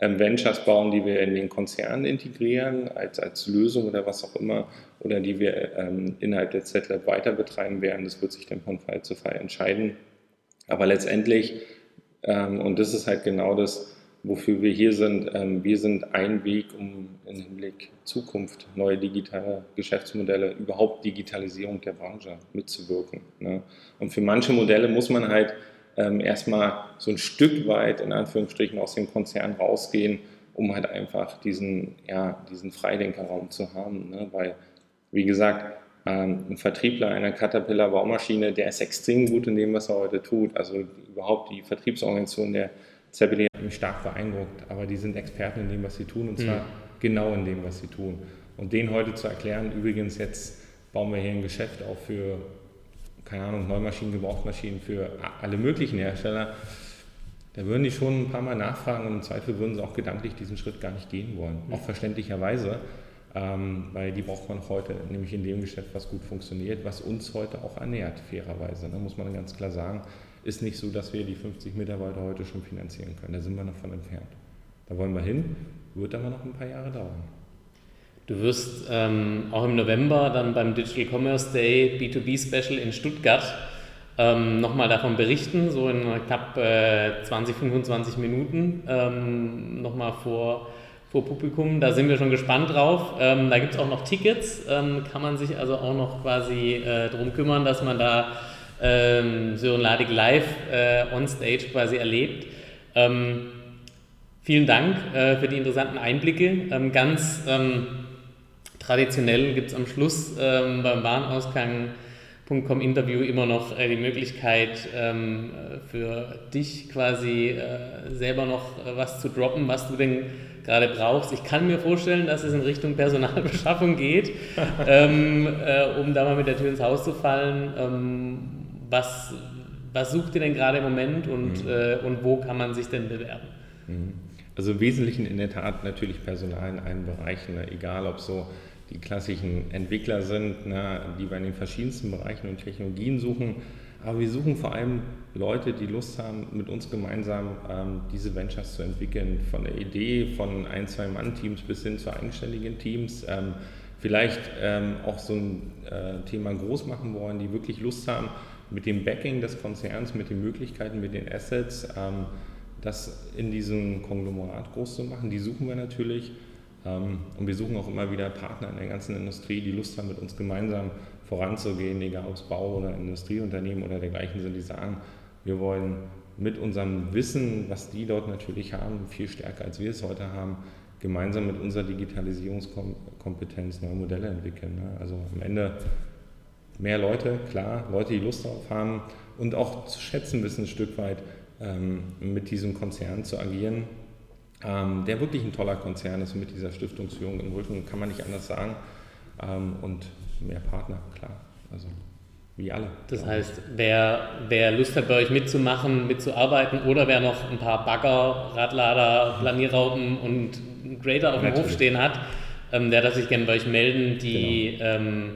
S2: ähm, Ventures bauen, die wir in den Konzernen integrieren, als, als Lösung oder was auch immer, oder die wir ähm, innerhalb der ZLab weiter betreiben werden. Das wird sich dann von Fall zu Fall entscheiden. Aber letztendlich, ähm, und das ist halt genau das, wofür wir hier sind, ähm, wir sind ein Weg, um im Hinblick Zukunft, neue digitale Geschäftsmodelle, überhaupt Digitalisierung der Branche mitzuwirken. Ne? Und für manche Modelle muss man halt ähm, erstmal so ein Stück weit in Anführungsstrichen aus dem Konzern rausgehen, um halt einfach diesen, ja, diesen Freidenkerraum zu haben. Ne? Weil, wie gesagt, ähm, ein Vertriebler einer Caterpillar Baumaschine, der ist extrem gut in dem, was er heute tut. Also überhaupt die Vertriebsorganisation der Zeppelin hat mich stark beeindruckt, aber die sind Experten in dem, was sie tun und zwar mhm. genau in dem, was sie tun. Und denen heute zu erklären, übrigens jetzt bauen wir hier ein Geschäft auch für, keine Ahnung, Neumaschinen, Gebrauchsmaschinen für alle möglichen Hersteller, da würden die schon ein paar Mal nachfragen und im Zweifel würden sie auch gedanklich diesen Schritt gar nicht gehen wollen. Mhm. Auch verständlicherweise, ähm, weil die braucht man heute nämlich in dem Geschäft, was gut funktioniert, was uns heute auch ernährt, fairerweise, ne, muss man ganz klar sagen ist nicht so, dass wir die 50 Mitarbeiter heute schon finanzieren können. Da sind wir noch von entfernt. Da wollen wir hin, wird aber noch ein paar Jahre dauern.
S1: Du wirst ähm, auch im November dann beim Digital Commerce Day B2B Special in Stuttgart ähm, nochmal davon berichten, so in knapp äh, 20, 25 Minuten ähm, nochmal vor, vor Publikum. Da sind wir schon gespannt drauf. Ähm, da gibt es auch noch Tickets, ähm, kann man sich also auch noch quasi äh, darum kümmern, dass man da ähm, Sören Ladig live äh, on stage quasi erlebt. Ähm, vielen Dank äh, für die interessanten Einblicke. Ähm, ganz traditionell gibt es am Schluss ähm, beim Warenausgang.com Interview immer noch äh, die Möglichkeit ähm, für dich quasi äh, selber noch äh, was zu droppen, was du denn gerade brauchst. Ich kann mir vorstellen, dass es in Richtung Personalbeschaffung geht, ähm, äh, um da mal mit der Tür ins Haus zu fallen. Ähm, was, was sucht ihr denn gerade im Moment und, mhm. äh, und wo kann man sich denn bewerben?
S2: Mhm. Also im Wesentlichen in der Tat natürlich Personal in allen Bereichen, ne? egal ob so die klassischen Entwickler sind, ne? die wir in den verschiedensten Bereichen und Technologien suchen. Aber wir suchen vor allem Leute, die Lust haben, mit uns gemeinsam ähm, diese Ventures zu entwickeln, von der Idee von ein, zwei Mann-Teams bis hin zu eigenständigen Teams. Ähm, vielleicht ähm, auch so ein äh, Thema groß machen wollen, die wirklich Lust haben, mit dem Backing des Konzerns, mit den Möglichkeiten, mit den Assets, ähm, das in diesem Konglomerat groß zu machen. Die suchen wir natürlich. Ähm, und wir suchen auch immer wieder Partner in der ganzen Industrie, die Lust haben, mit uns gemeinsam voranzugehen, egal ob es Bau- oder Industrieunternehmen oder dergleichen sind, die sagen, wir wollen mit unserem Wissen, was die dort natürlich haben, viel stärker als wir es heute haben, gemeinsam mit unserer Digitalisierungskompetenz neue Modelle entwickeln. Ne? Also am Ende mehr Leute, klar, Leute, die Lust darauf haben und auch zu schätzen wissen, ein Stück weit ähm, mit diesem Konzern zu agieren, ähm, der wirklich ein toller Konzern ist mit dieser Stiftungsführung im Rücken, kann man nicht anders sagen. Ähm, und mehr Partner, klar. Also wie alle.
S1: Das heißt, wer, wer Lust hat, bei euch mitzumachen, mitzuarbeiten oder wer noch ein paar Bagger, Radlader, Planierraupen und Grader auf dem Hof stehen hat, ähm, der darf sich gerne bei euch melden. Die genau. ähm,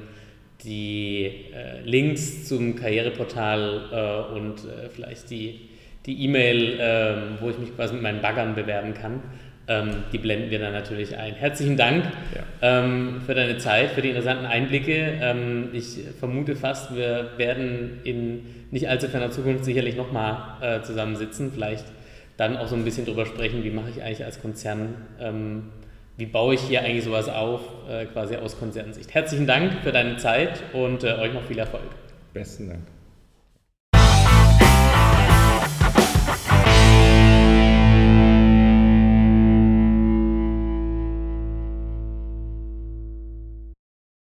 S1: die äh, Links zum Karriereportal äh, und äh, vielleicht die die E-Mail, ähm, wo ich mich quasi mit meinen Baggern bewerben kann, ähm, die blenden wir dann natürlich ein. Herzlichen Dank ja. ähm, für deine Zeit, für die interessanten Einblicke. Ähm, ich vermute fast, wir werden in nicht allzu ferner Zukunft sicherlich nochmal äh, zusammensitzen, vielleicht dann auch so ein bisschen drüber sprechen, wie mache ich eigentlich als Konzern ähm, wie baue ich hier eigentlich sowas auf, äh, quasi aus Konzernsicht. Herzlichen Dank für deine Zeit und äh, euch noch viel Erfolg.
S2: Besten Dank.